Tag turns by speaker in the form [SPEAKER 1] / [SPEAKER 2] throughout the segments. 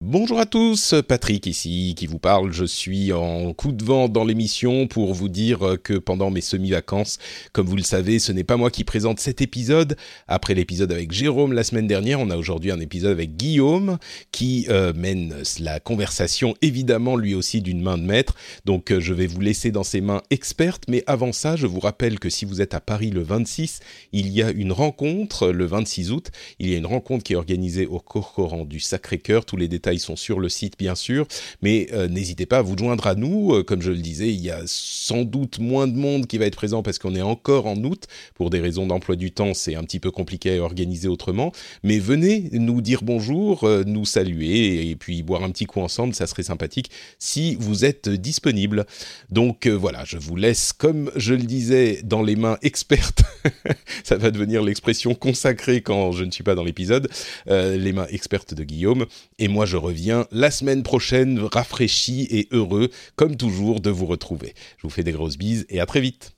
[SPEAKER 1] Bonjour à tous, Patrick ici qui vous parle. Je suis en coup de vent dans l'émission pour vous dire que pendant mes semi-vacances, comme vous le savez, ce n'est pas moi qui présente cet épisode. Après l'épisode avec Jérôme la semaine dernière, on a aujourd'hui un épisode avec Guillaume qui euh, mène la conversation évidemment lui aussi d'une main de maître. Donc euh, je vais vous laisser dans ses mains expertes. Mais avant ça, je vous rappelle que si vous êtes à Paris le 26, il y a une rencontre le 26 août. Il y a une rencontre qui est organisée au Corcoran du Sacré-Cœur. Tous les détails ils sont sur le site bien sûr, mais euh, n'hésitez pas à vous joindre à nous. Euh, comme je le disais, il y a sans doute moins de monde qui va être présent parce qu'on est encore en août. Pour des raisons d'emploi du temps, c'est un petit peu compliqué à organiser autrement. Mais venez nous dire bonjour, euh, nous saluer et puis boire un petit coup ensemble, ça serait sympathique si vous êtes disponible. Donc voilà, je vous laisse, comme je le disais, dans les mains expertes. ça va devenir l'expression consacrée quand je ne suis pas dans l'épisode. les mains expertes de Guillaume. Et moi, je reviens la semaine prochaine, rafraîchi et heureux, comme toujours, de vous retrouver. Je vous fais des grosses bises et à très vite.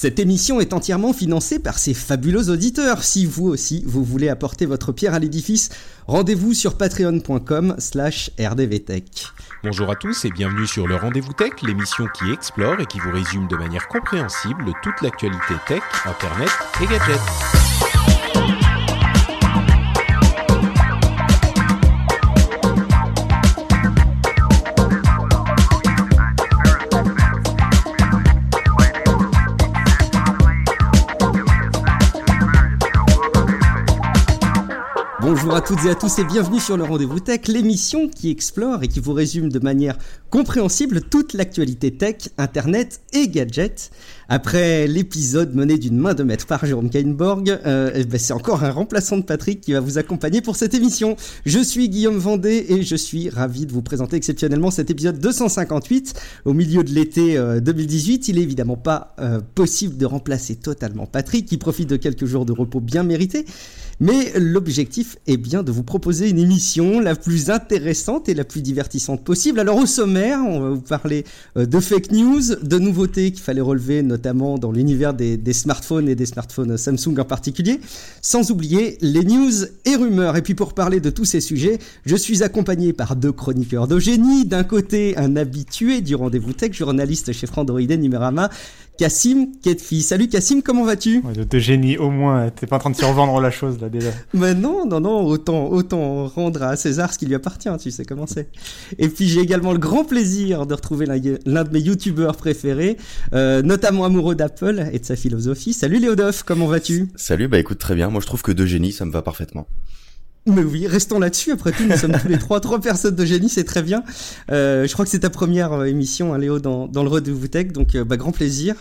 [SPEAKER 2] Cette émission est entièrement financée par ces fabuleux auditeurs. Si vous aussi, vous voulez apporter votre pierre à l'édifice, rendez-vous sur patreon.com slash rdvtech.
[SPEAKER 1] Bonjour à tous et bienvenue sur le Rendez-vous Tech, l'émission qui explore et qui vous résume de manière compréhensible toute l'actualité tech, internet et gadgets.
[SPEAKER 2] Bonjour à toutes et à tous et bienvenue sur le Rendez-vous Tech, l'émission qui explore et qui vous résume de manière compréhensible toute l'actualité tech, internet et gadgets. Après l'épisode mené d'une main de maître par Jérôme Kainborg, euh, eh ben, c'est encore un remplaçant de Patrick qui va vous accompagner pour cette émission. Je suis Guillaume Vendée et je suis ravi de vous présenter exceptionnellement cet épisode 258 au milieu de l'été 2018. Il est évidemment pas euh, possible de remplacer totalement Patrick qui profite de quelques jours de repos bien mérités. Mais l'objectif est bien de vous proposer une émission la plus intéressante et la plus divertissante possible. Alors au sommaire, on va vous parler euh, de fake news, de nouveautés qu'il fallait relever, notamment dans l'univers des, smartphones et des smartphones Samsung en particulier, sans oublier les news et rumeurs. Et puis pour parler de tous ces sujets, je suis accompagné par deux chroniqueurs de génie. D'un côté, un habitué du rendez-vous tech, journaliste chez Frandroid et Cassim Ketfi. Salut Cassim, comment vas-tu?
[SPEAKER 3] Ouais, De génie au moins, t'es pas en train de survendre la chose là déjà.
[SPEAKER 2] Mais non, non, non, autant, autant rendre à César ce qui lui appartient, tu sais comment c'est. Et puis j'ai également le grand plaisir de retrouver l'un de mes youtubeurs préférés, euh, notamment amoureux d'Apple et de sa philosophie. Salut Léodoff, comment vas-tu?
[SPEAKER 4] Salut, bah écoute très bien, moi je trouve que de génie ça me va parfaitement.
[SPEAKER 2] Mais oui, restons là-dessus. Après tout, nous sommes tous les trois, trois personnes de génie, c'est très bien. Euh, je crois que c'est ta première euh, émission, hein, Léo, dans, dans le Rendez-vous Tech, donc euh, bah, grand plaisir.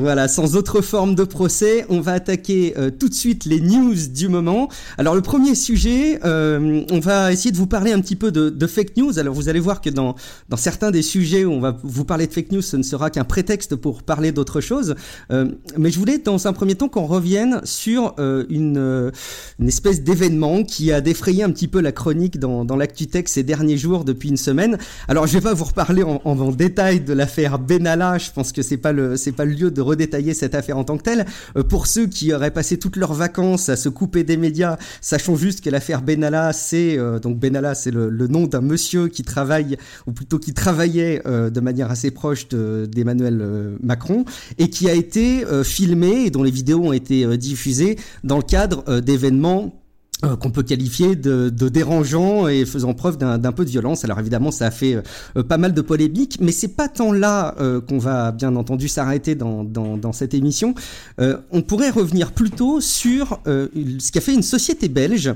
[SPEAKER 2] Voilà, sans autre forme de procès, on va attaquer euh, tout de suite les news du moment. Alors le premier sujet, euh, on va essayer de vous parler un petit peu de, de, fake news. Alors vous allez voir que dans, dans certains des sujets où on va vous parler de fake news, ce ne sera qu'un prétexte pour parler d'autre chose. Euh, mais je voulais dans un premier temps qu'on revienne sur euh, une, une espèce d'événement qui a défrayé un petit peu la chronique dans, dans l'ActuTech ces derniers jours depuis une semaine. Alors je vais pas vous reparler en, en, en détail de l'affaire Benalla, je pense que c'est pas le c'est pas le lieu de redétailler cette affaire en tant que telle. Euh, pour ceux qui auraient passé toutes leurs vacances à se couper des médias, sachons juste que l'affaire Benalla, c'est euh, donc Benalla, c'est le, nom d'un monsieur qui travaille, ou plutôt qui travaillait euh, de manière assez proche d'Emmanuel de, Macron, et qui a été filmé et dont les vidéos ont été diffusées dans le cadre d'événements euh, qu'on peut qualifier de, dérangeant et faisant preuve d'un peu de violence. Alors évidemment, ça a fait euh, pas mal de polémiques, mais c'est pas tant là euh, qu'on va bien entendu s'arrêter dans, dans, dans, cette émission. Euh, on pourrait revenir plutôt sur euh, ce qu'a fait une société belge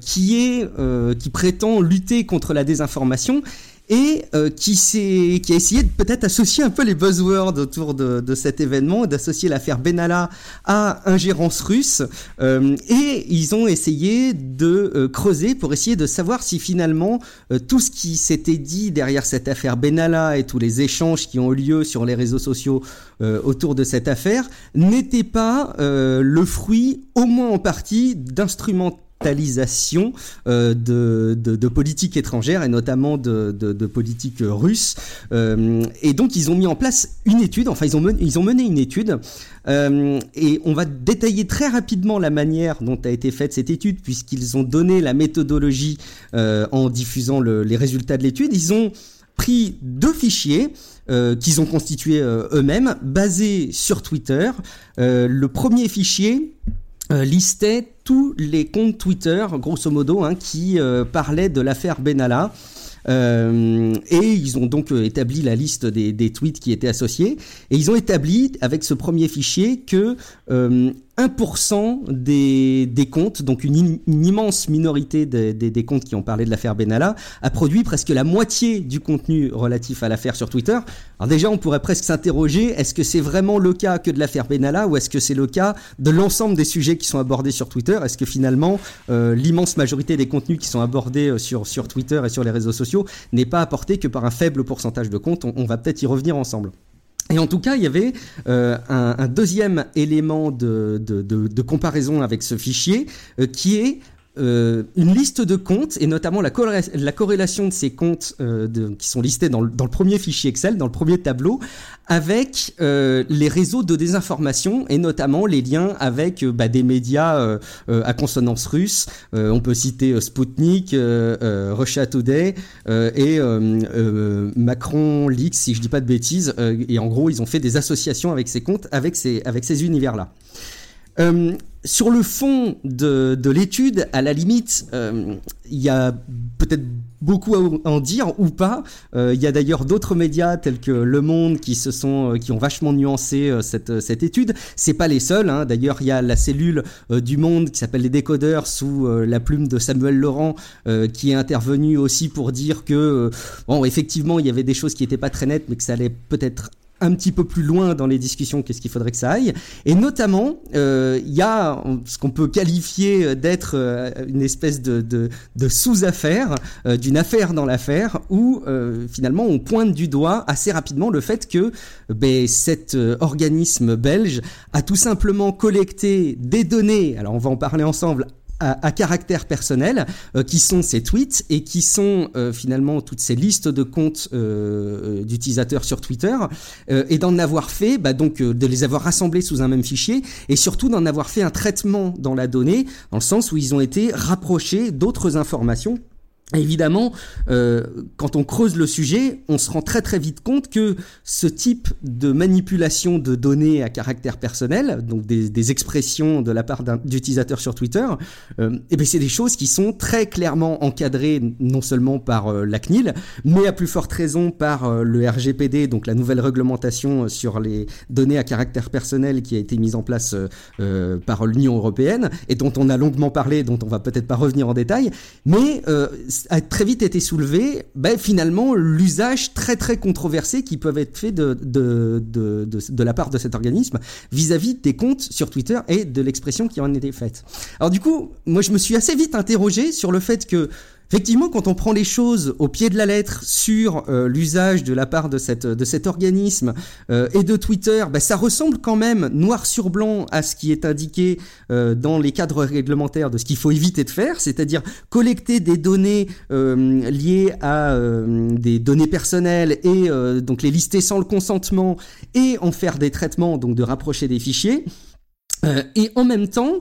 [SPEAKER 2] qui prétend lutter contre la désinformation et qui s'est qui a essayé de peut-être associer un peu les buzzwords autour de, de cet événement, d'associer l'affaire Benalla à ingérence russe, et ils ont essayé de creuser pour essayer de savoir si finalement tout ce qui s'était dit derrière cette affaire Benalla et tous les échanges qui ont eu lieu sur les réseaux sociaux autour de cette affaire n'était pas le fruit, au moins en partie, d'instrumentalisation euh, de, de, de, politique étrangère et notamment de, politique russe. Euh, et donc ils ont mis en place une étude, enfin ils ont mené, ils ont mené une étude, euh, et on va détailler très rapidement la manière dont a été faite cette étude, puisqu'ils ont donné la méthodologie euh, en diffusant le, les résultats de l'étude. Ils ont pris deux fichiers euh, qu'ils ont constitués euh, eux-mêmes, basés sur Twitter. Euh, le premier fichier euh, listait tous les comptes Twitter, grosso modo, hein, qui euh, parlaient de l'affaire Benalla. Euh, et ils ont donc établi la liste des, tweets qui étaient associés. Et ils ont établi avec ce premier fichier que 1% des, des, comptes, donc une, immense minorité des, des, comptes qui ont parlé de l'affaire Benalla, a produit presque la moitié du contenu relatif à l'affaire sur Twitter. Alors déjà, on pourrait presque s'interroger, est-ce que c'est vraiment le cas que de l'affaire Benalla ou est-ce que c'est le cas de l'ensemble des sujets qui sont abordés sur Twitter? Est-ce que finalement, euh, l'immense majorité des contenus qui sont abordés euh, sur, sur Twitter et sur les réseaux sociaux n'est pas apporté que par un faible pourcentage de comptes? On va peut-être y revenir ensemble. Et en tout cas, il y avait euh, un, deuxième élément de, comparaison avec ce fichier euh, qui est euh, une liste de comptes et notamment la, corré la corrélation de ces comptes euh, qui sont listés dans le, premier fichier Excel, dans le premier tableau, avec euh, les réseaux de désinformation et notamment les liens avec bah, des médias à consonance russe. on peut citer Sputnik, Russia Today et Macron Leaks, si je dis pas de bêtises. et en gros, ils ont fait des associations avec ces comptes, avec ces univers-là. Euh, sur le fond de, de l'étude, à la limite, euh, il y a peut-être beaucoup à en dire ou pas. Euh, il y a d'ailleurs d'autres médias tels que Le Monde qui se sont, qui ont vachement nuancé cette, cette étude. C'est pas les seuls. Hein. D'ailleurs, il y a la cellule du Monde qui s'appelle les décodeurs sous la plume de Samuel Laurent qui est intervenu aussi pour dire que bon, effectivement, il y avait des choses qui étaient pas très nettes, mais que ça allait peut-être un petit peu plus loin dans les discussions qu'est-ce qu'il faudrait que ça aille. Et notamment, il euh, y a ce qu'on peut qualifier d'être euh, une espèce de, de, sous-affaire, euh, d'une affaire dans l'affaire, où finalement on pointe du doigt assez rapidement le fait que ben, cet organisme belge a tout simplement collecté des données, alors on va en parler ensemble, à, caractère personnel, euh, qui sont ces tweets et qui sont euh, finalement toutes ces listes de comptes euh, d'utilisateurs sur Twitter, et d'en avoir fait, bah, donc de les avoir rassemblés sous un même fichier, et surtout d'en avoir fait un traitement dans la donnée, dans le sens où ils ont été rapprochés d'autres informations Évidemment, euh, quand on creuse le sujet, on se rend très très vite compte que ce type de manipulation de données à caractère personnel, donc des, des expressions de la part d'utilisateurs sur Twitter, euh, eh bien c'est des choses qui sont très clairement encadrées non seulement par euh, la CNIL, mais à plus forte raison par euh, le RGPD, donc la nouvelle réglementation sur les données à caractère personnel qui a été mise en place euh, par l'Union européenne et dont on a longuement parlé, dont on va peut-être pas revenir en détail, mais a très vite été soulevé, ben, finalement, l'usage très très controversé qui peuvent être faits de, de, de, de, de la part de cet organisme vis-à-vis -vis des comptes sur Twitter et de l'expression qui en était faite. Alors du coup, moi je me suis assez vite interrogé sur le fait que Effectivement, quand on prend les choses au pied de la lettre sur euh, l'usage de la part de, cette, de cet organisme euh, et de Twitter, bah, ça ressemble quand même noir sur blanc à ce qui est indiqué euh, dans les cadres réglementaires de ce qu'il faut éviter de faire, c'est-à-dire collecter des données euh, liées à des données personnelles et donc les lister sans le consentement et en faire des traitements, donc de rapprocher des fichiers. et en même temps,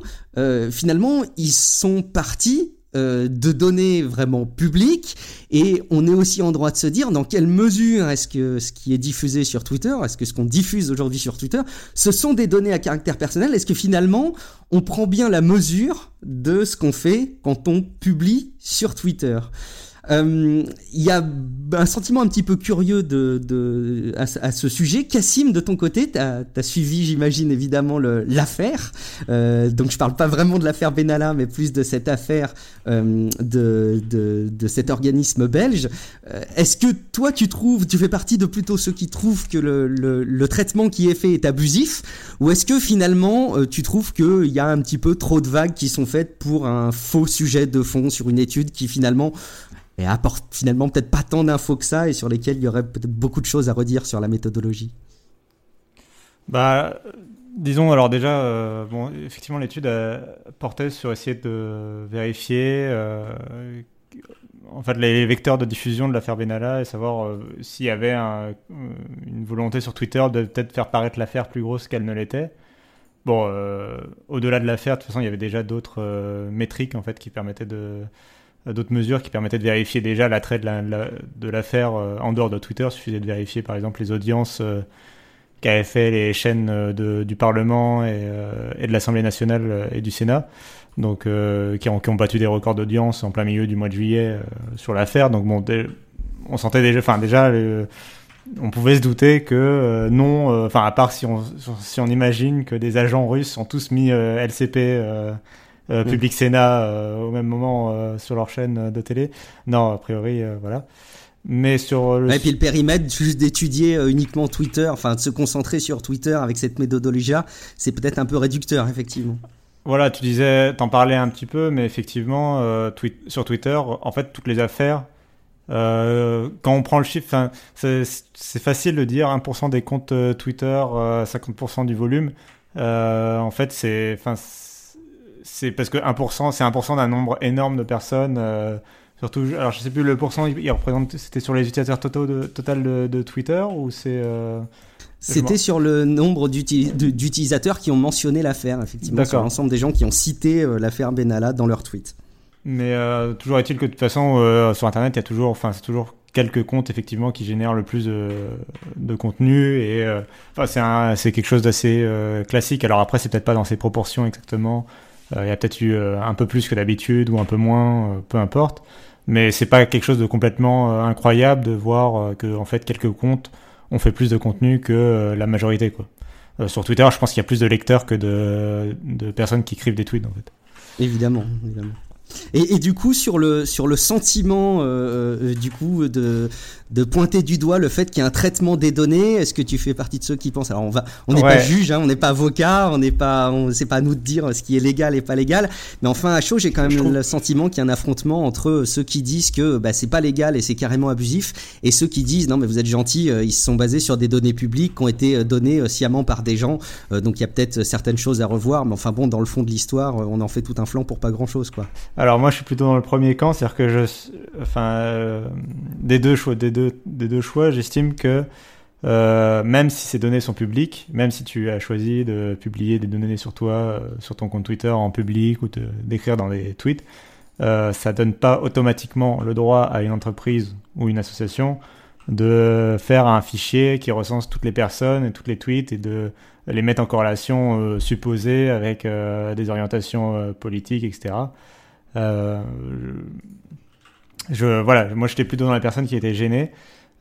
[SPEAKER 2] finalement, ils sont partis euh, de données vraiment publiques. Et on est aussi en droit de se dire dans quelle mesure est-ce que ce qui est diffusé sur Twitter, est-ce que ce qu'on diffuse aujourd'hui sur Twitter, ce sont des données à caractère personnel, est-ce que finalement on prend bien la mesure de ce qu'on fait quand on publie sur Twitter? Il y a un sentiment un petit peu curieux de, de à, ce sujet. Cassim, de ton côté, tu as, suivi, j'imagine, évidemment l'affaire. Euh, donc je parle pas vraiment de l'affaire Benalla, mais plus de cette affaire euh, de, de, de, cet organisme belge. Euh, est-ce que toi, tu trouves, tu fais partie de plutôt ceux qui trouvent que le, le, le traitement qui est fait est abusif, ou est-ce que finalement, euh, tu trouves qu'il y a un petit peu trop de vagues qui sont faites pour un faux sujet de fond sur une étude qui finalement et apporte finalement peut-être pas tant d'infos que ça et sur lesquelles il y aurait peut-être beaucoup de choses à redire sur la méthodologie.
[SPEAKER 3] Bah, disons alors déjà, euh, bon, effectivement l'étude portait sur essayer de vérifier euh, les vecteurs de diffusion de l'affaire Benalla et savoir euh, s'il y avait une volonté sur Twitter de peut-être faire paraître l'affaire plus grosse qu'elle ne l'était. Bon, au-delà de l'affaire, de toute façon, il y avait déjà d'autres métriques en fait qui permettaient de euh, d'autres mesures qui permettaient de vérifier déjà l'attrait de l'affaire euh, en dehors de Twitter. Il suffisait de vérifier par exemple les audiences euh, qu'avaient fait les chaînes du Parlement et, de l'Assemblée nationale et du Sénat, donc qui ont, battu des records d'audience en plein milieu du mois de juillet sur l'affaire. Donc bon, on sentait déjà, enfin déjà, on pouvait se douter que non, enfin à part si on imagine que des agents russes ont tous mis LCP euh. Public Sénat euh, au même moment euh, sur leur chaîne de télé. Non, a priori, voilà. Mais sur
[SPEAKER 2] le... Et puis le périmètre, juste d'étudier uniquement Twitter, enfin de se concentrer sur Twitter avec cette méthodologie-là, c'est peut-être un peu réducteur, effectivement.
[SPEAKER 3] Voilà, tu disais, t'en parlais un petit peu, mais effectivement, sur Twitter, en fait, toutes les affaires, quand on prend le chiffre, c'est facile de dire 1% des comptes Twitter, 50% du volume. en fait, c'est c'est parce que 1%, c'est 1% d'un nombre énorme de personnes. Euh, surtout, alors je sais plus le pourcent, il, représente, c'était sur les utilisateurs totaux de, total de, Twitter ou c'est. Euh,
[SPEAKER 2] c'était sur le nombre d'utilisateurs qui ont mentionné l'affaire, effectivement, sur l'ensemble des gens qui ont cité euh, l'affaire Benalla dans leur tweet.
[SPEAKER 3] Mais toujours est-il que de toute façon, sur Internet, il y a toujours, enfin, c'est toujours quelques comptes effectivement qui génèrent le plus de, contenu et enfin, c'est quelque chose d'assez classique. Alors après, c'est peut-être pas dans ces proportions exactement. Euh, il y a peut-être eu euh, un peu plus que d'habitude ou un peu moins, euh, peu importe. Mais c'est pas quelque chose de complètement incroyable de voir que en fait quelques comptes ont fait plus de contenu que la majorité quoi. sur Twitter, je pense qu'il y a plus de lecteurs que de, personnes qui écrivent des tweets en fait.
[SPEAKER 2] Évidemment, évidemment. Et, du coup, sur le, sur le sentiment du coup de, de pointer du doigt le fait qu'il y a un traitement des données, est-ce que tu fais partie de ceux qui pensent Alors on va, on n'est pas juge, hein, on n'est pas avocat, on n'est pas, on, c'est pas à nous de dire ce qui est légal et pas légal. Mais enfin, à chaud, j'ai quand même le sentiment qu'il y a un affrontement entre ceux qui disent que bah, c'est pas légal et c'est carrément abusif, et ceux qui disent non mais vous êtes gentils, euh, ils se sont basés sur des données publiques qui ont été données sciemment par des gens, donc il y a peut-être certaines choses à revoir. Mais enfin bon, dans le fond de l'histoire, on en fait tout un flanc pour pas grand chose quoi.
[SPEAKER 3] Alors moi, je suis plutôt dans le premier camp, c'est-à-dire que je, enfin, euh, des deux choix, des deux, deux choix, j'estime que euh, même si ces données sont publiques, même si tu as choisi de publier des données sur toi, euh, sur ton compte Twitter en public ou d'écrire dans des tweets, euh, ça donne pas automatiquement le droit à une entreprise ou une association de faire un fichier qui recense toutes les personnes et toutes les tweets et de les mettre en corrélation supposée avec des orientations politiques, etc. Euh, je, voilà, moi j'étais plutôt dans la personne qui était gênée.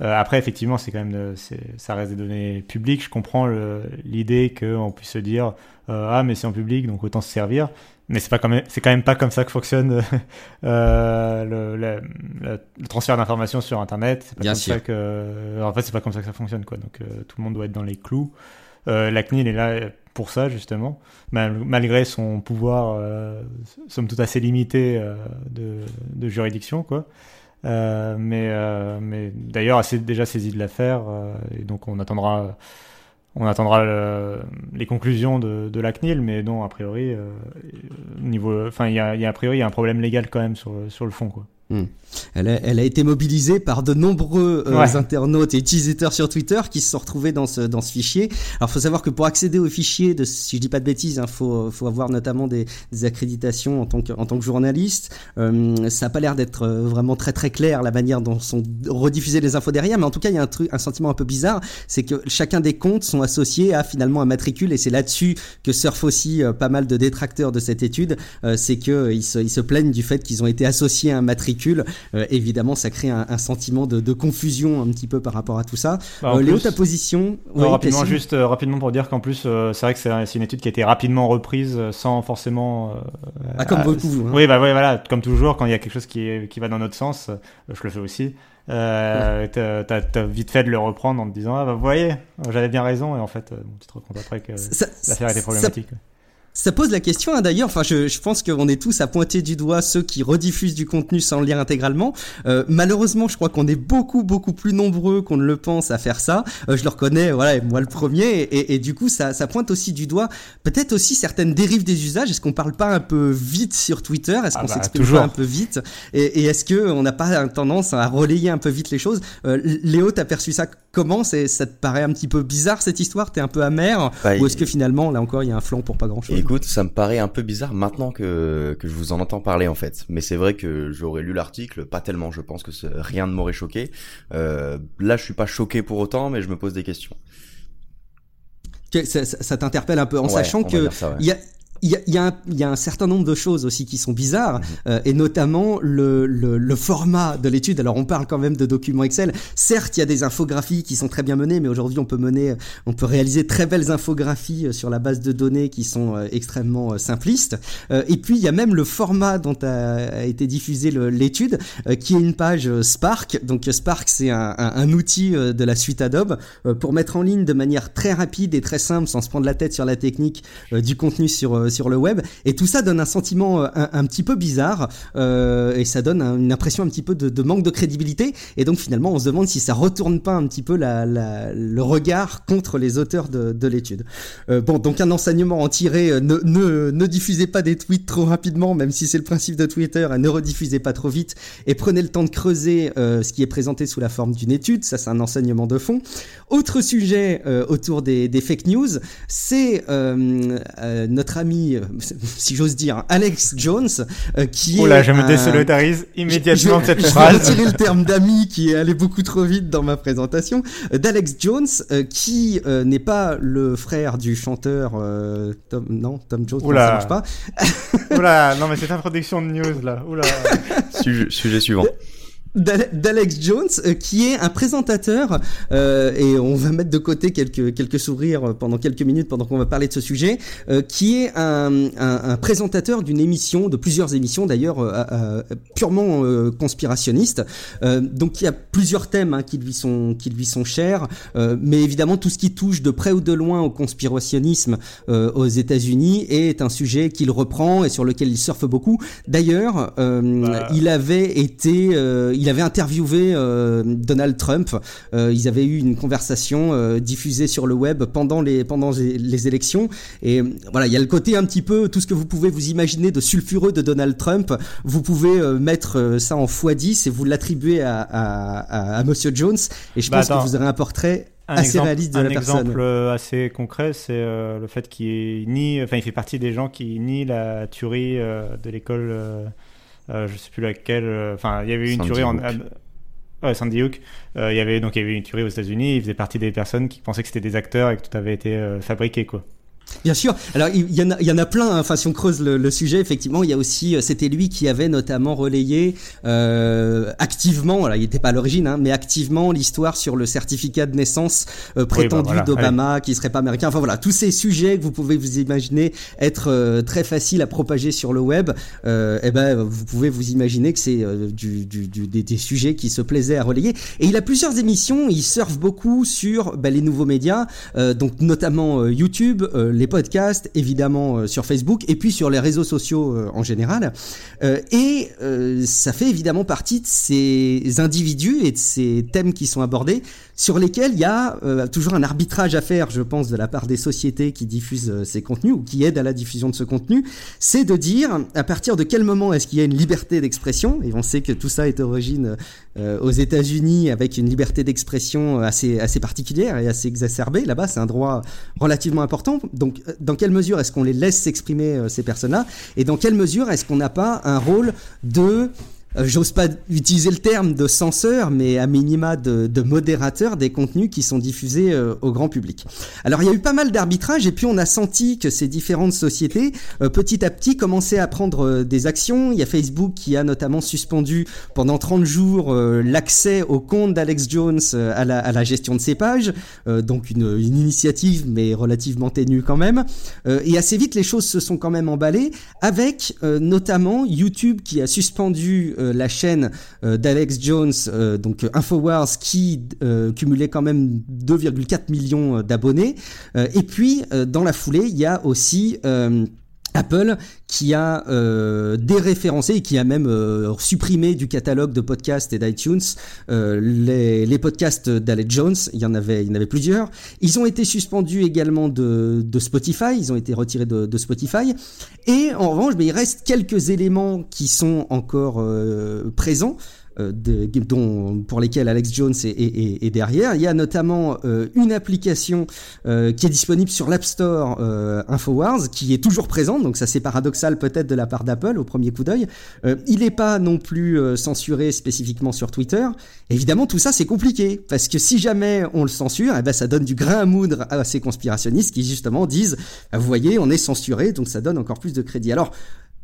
[SPEAKER 3] Euh, après, effectivement, c'est quand même, ça reste des données publiques. Je comprends l'idée qu'on puisse se dire, euh, ah, mais c'est en public, donc autant se servir. Mais c'est pas quand même, c'est quand même pas comme ça que fonctionne euh, le, le, le, transfert d'informations sur Internet. C'est pas Bien comme sûr. ça que, en fait, c'est pas comme ça que ça fonctionne, quoi. Donc, tout le monde doit être dans les clous. la CNIL est là pour ça justement, malgré son pouvoir, euh, somme toute assez limité euh, de, juridiction, quoi. Euh, mais mais d'ailleurs assez déjà saisi de l'affaire et donc on attendra on attendra les conclusions de, la CNIL, mais non a priori niveau, enfin il y a, a, a priori y a un problème légal quand même sur sur le fond, quoi.
[SPEAKER 2] Hmm. Elle, a, elle, a, été mobilisée par de nombreux euh, internautes et utilisateurs sur Twitter qui se sont retrouvés dans ce, dans ce fichier. Alors, faut savoir que pour accéder au fichier, de, si je dis pas de bêtises, il hein, faut, faut avoir notamment des, des, accréditations en tant que, en tant que journaliste. Euh, ça a pas l'air d'être euh, vraiment très très clair la manière dont sont rediffusées les infos derrière, mais en tout cas, il y a un truc, un sentiment un peu bizarre, c'est que chacun des comptes sont associés à finalement un matricule, et c'est là-dessus que surfent aussi euh, pas mal de détracteurs de cette étude, c'est que ils se, ils se plaignent du fait qu'ils ont été associés à un matricule circulent. évidemment, ça crée un, sentiment de, confusion un petit peu par rapport à tout ça.
[SPEAKER 3] Bah, Léo, ta position? Rapidement, juste rapidement pour dire qu'en plus, c'est vrai que c'est une étude qui a été rapidement reprise sans forcément.
[SPEAKER 2] ah, comme beaucoup.
[SPEAKER 3] Hein. Oui, bah oui, voilà, comme toujours, quand il y a quelque chose qui, qui va dans notre sens, je le fais aussi. Euh, t'as vite fait de le reprendre en te disant ah bah vous voyez j'avais bien raison et en fait euh, tu te rends compte après que l'affaire était problématique.
[SPEAKER 2] Ça pose la question hein, d'ailleurs. Enfin, je, je pense qu'on est tous à pointer du doigt ceux qui rediffusent du contenu sans le lire intégralement. Euh, malheureusement, je crois qu'on est beaucoup beaucoup plus nombreux qu'on ne le pense à faire ça. Euh, je le reconnais, voilà, moi le premier. Et, et du coup, ça, ça pointe aussi du doigt peut-être aussi certaines dérives des usages. Est-ce qu'on parle pas un peu vite sur Twitter? Est-ce ah qu'on bah, s'exprime pas un peu vite? Et, et est-ce que on n'a pas tendance à relayer un peu vite les choses? Euh, Léo, t'as perçu ça comment Ça te paraît un petit peu bizarre cette histoire? T'es un peu amer bah, Ou est-ce que finalement, là encore, il y a un flanc pour pas grand-chose?
[SPEAKER 4] Écoute, ça me paraît un peu bizarre maintenant que, que je vous en entends parler en fait. Mais c'est vrai que j'aurais lu l'article, pas tellement, je pense que rien ne m'aurait choqué. Euh, là, je suis pas choqué pour autant, mais je me pose des questions.
[SPEAKER 2] Ça, ça, t'interpelle un peu en sachant que il y a il y a, y, a y a, un certain nombre de choses aussi qui sont bizarres, mhm. euh, et notamment le, le, le format de l'étude. Alors on parle quand même de documents Excel. Certes, il y a des infographies qui sont très bien menées, mais aujourd'hui on peut mener, on peut réaliser très belles infographies euh, sur la base de données qui sont euh, extrêmement simplistes. et puis il y a même le format dont a, été diffusée l'étude, qui est une page Spark. Donc Spark, c'est un, un, un, outil de la suite Adobe pour mettre en ligne de manière très rapide et très simple, sans se prendre la tête sur la technique, du contenu sur euh, sur le web. Et tout ça donne un sentiment euh, un, petit peu bizarre euh, et ça donne une impression un petit peu de, manque de crédibilité. Et donc finalement, on se demande si ça retourne pas un petit peu le regard contre les auteurs de, de l'étude. bon, donc un enseignement en tiré ne, diffusez pas des tweets trop rapidement, même si c'est le principe de Twitter, ne rediffusez pas trop vite, et prenez le temps de creuser ce qui est présenté sous la forme d'une étude. Ça, c'est un enseignement de fond. Autre sujet autour des, fake news, c'est notre ami euh, si j'ose dire, Alex Jones, euh, qui
[SPEAKER 3] est. Oula, je me désolidarise immédiatement de cette phrase.
[SPEAKER 2] Je vais le terme d'ami qui est allé beaucoup trop vite dans ma présentation, euh, d'Alex Jones, qui n'est pas le frère du chanteur Tom, non, Tom Jones,
[SPEAKER 3] Oula.
[SPEAKER 2] ça marche pas.
[SPEAKER 3] Oula, non mais c'est introduction de news là. Oula.
[SPEAKER 4] sujet suivant
[SPEAKER 2] d'Alex Jones, euh, qui est un présentateur, euh, et on va mettre de côté quelques, quelques sourires pendant quelques minutes pendant qu'on va parler de ce sujet, euh, qui est un, un, un présentateur d'une émission, de plusieurs émissions d'ailleurs, euh, euh, purement conspirationnistes. donc il y a plusieurs thèmes hein, qui, lui sont, qui lui sont chers, mais évidemment tout ce qui touche de près ou de loin au conspirationnisme aux États-Unis est un sujet qu'il reprend et sur lequel il surfe beaucoup. D'ailleurs, bah. il avait été il avait interviewé euh, Donald Trump. Euh, ils avaient eu une conversation euh, diffusée sur le web pendant les pendant les élections. Et voilà, il y a le côté un petit peu tout ce que vous pouvez vous imaginer de sulfureux de Donald Trump. Vous pouvez mettre ça en x10 et vous l'attribuer à, à, à, Monsieur Jones. Et je bah, pense que vous aurez un portrait assez réaliste de
[SPEAKER 3] un
[SPEAKER 2] la personne.
[SPEAKER 3] Un exemple assez concret, c'est le fait qu'il nie, enfin, il fait partie des gens qui nient la tuerie de l'école je sais plus laquelle. Euh, enfin, il y avait eu une tuerie en. Ouais, Sandy Hook. Euh, il y avait donc il y avait une tuerie aux États-Unis. Il faisait partie des personnes qui pensaient que c'était des acteurs et que tout avait été fabriqué, quoi.
[SPEAKER 2] Bien sûr. Alors il y, en a, il y en a plein. Hein. Enfin, si on creuse le, le, sujet, effectivement, il y a aussi. Euh, c'était lui qui avait notamment relayé euh, activement. Alors, il n'était pas à l'origine, hein, mais activement l'histoire sur le certificat de naissance euh, bah, prétendu d'Obama, qui serait pas américain. Enfin voilà, tous ces sujets que vous pouvez vous imaginer être euh, très faciles à propager sur le web. Euh, eh ben, vous pouvez vous imaginer que c'est du, du, du, des, des, sujets qui se plaisaient à relayer. Et il a plusieurs émissions. Il surfe beaucoup sur ben, les nouveaux médias, donc notamment YouTube les podcasts, évidemment euh, sur Facebook, et puis sur les réseaux sociaux euh, en général. Euh, et ça fait évidemment partie de ces individus et de ces thèmes qui sont abordés, sur lesquels il y a toujours un arbitrage à faire, je pense, de la part des sociétés qui diffusent ces contenus ou qui aident à la diffusion de ce contenu. C'est de dire à partir de quel moment est-ce qu'il y a une liberté d'expression, et on sait que tout ça est origine aux États-Unis avec une liberté d'expression assez, assez particulière et assez exacerbée. Là-bas, c'est un droit relativement important. Donc, euh, dans quelle mesure est-ce qu'on les laisse s'exprimer, euh, ces personnes-là? Et dans quelle mesure est-ce qu'on n'a pas un rôle de euh, j'ose pas utiliser le terme de censeur, mais à minima de, de modérateur des contenus qui sont diffusés euh, au grand public. Alors il y a eu pas mal d'arbitrage et puis on a senti que ces différentes sociétés euh, petit à petit commençaient à prendre des actions. Il y a Facebook qui a notamment suspendu pendant 30 jours l'accès au compte d'Alex Jones à la, à, la, gestion de ses pages, donc une, une, initiative mais relativement ténue quand même. et assez vite les choses se sont quand même emballées avec notamment YouTube qui a suspendu euh, la chaîne euh, d'Alex Jones, euh, donc Infowars, qui cumulait quand même 2,4 millions d'abonnés. et puis, dans la foulée, il y a aussi... Apple qui a euh, déréférencé et qui a même supprimé du catalogue de podcasts et d'iTunes les, les, podcasts d'Alex Jones. Il y en avait, il y en avait plusieurs. Ils ont été suspendus également de, Spotify. Ils ont été retirés de, de Spotify. Et en revanche, mais il reste quelques éléments qui sont encore euh, présents. Euh, dont, pour lesquels Alex Jones est, derrière. Il y a notamment euh, une application euh, qui est disponible sur l'App Store Infowars, qui est toujours présente, donc ça c'est paradoxal peut-être de la part d'Apple au premier coup d'œil. il n'est pas non plus censuré spécifiquement sur Twitter. Évidemment, tout ça c'est compliqué, parce que si jamais on le censure, eh ben, ça donne du grain à moudre à ces conspirationnistes qui justement disent, vous voyez, on est censuré, donc ça donne encore plus de crédit. Alors,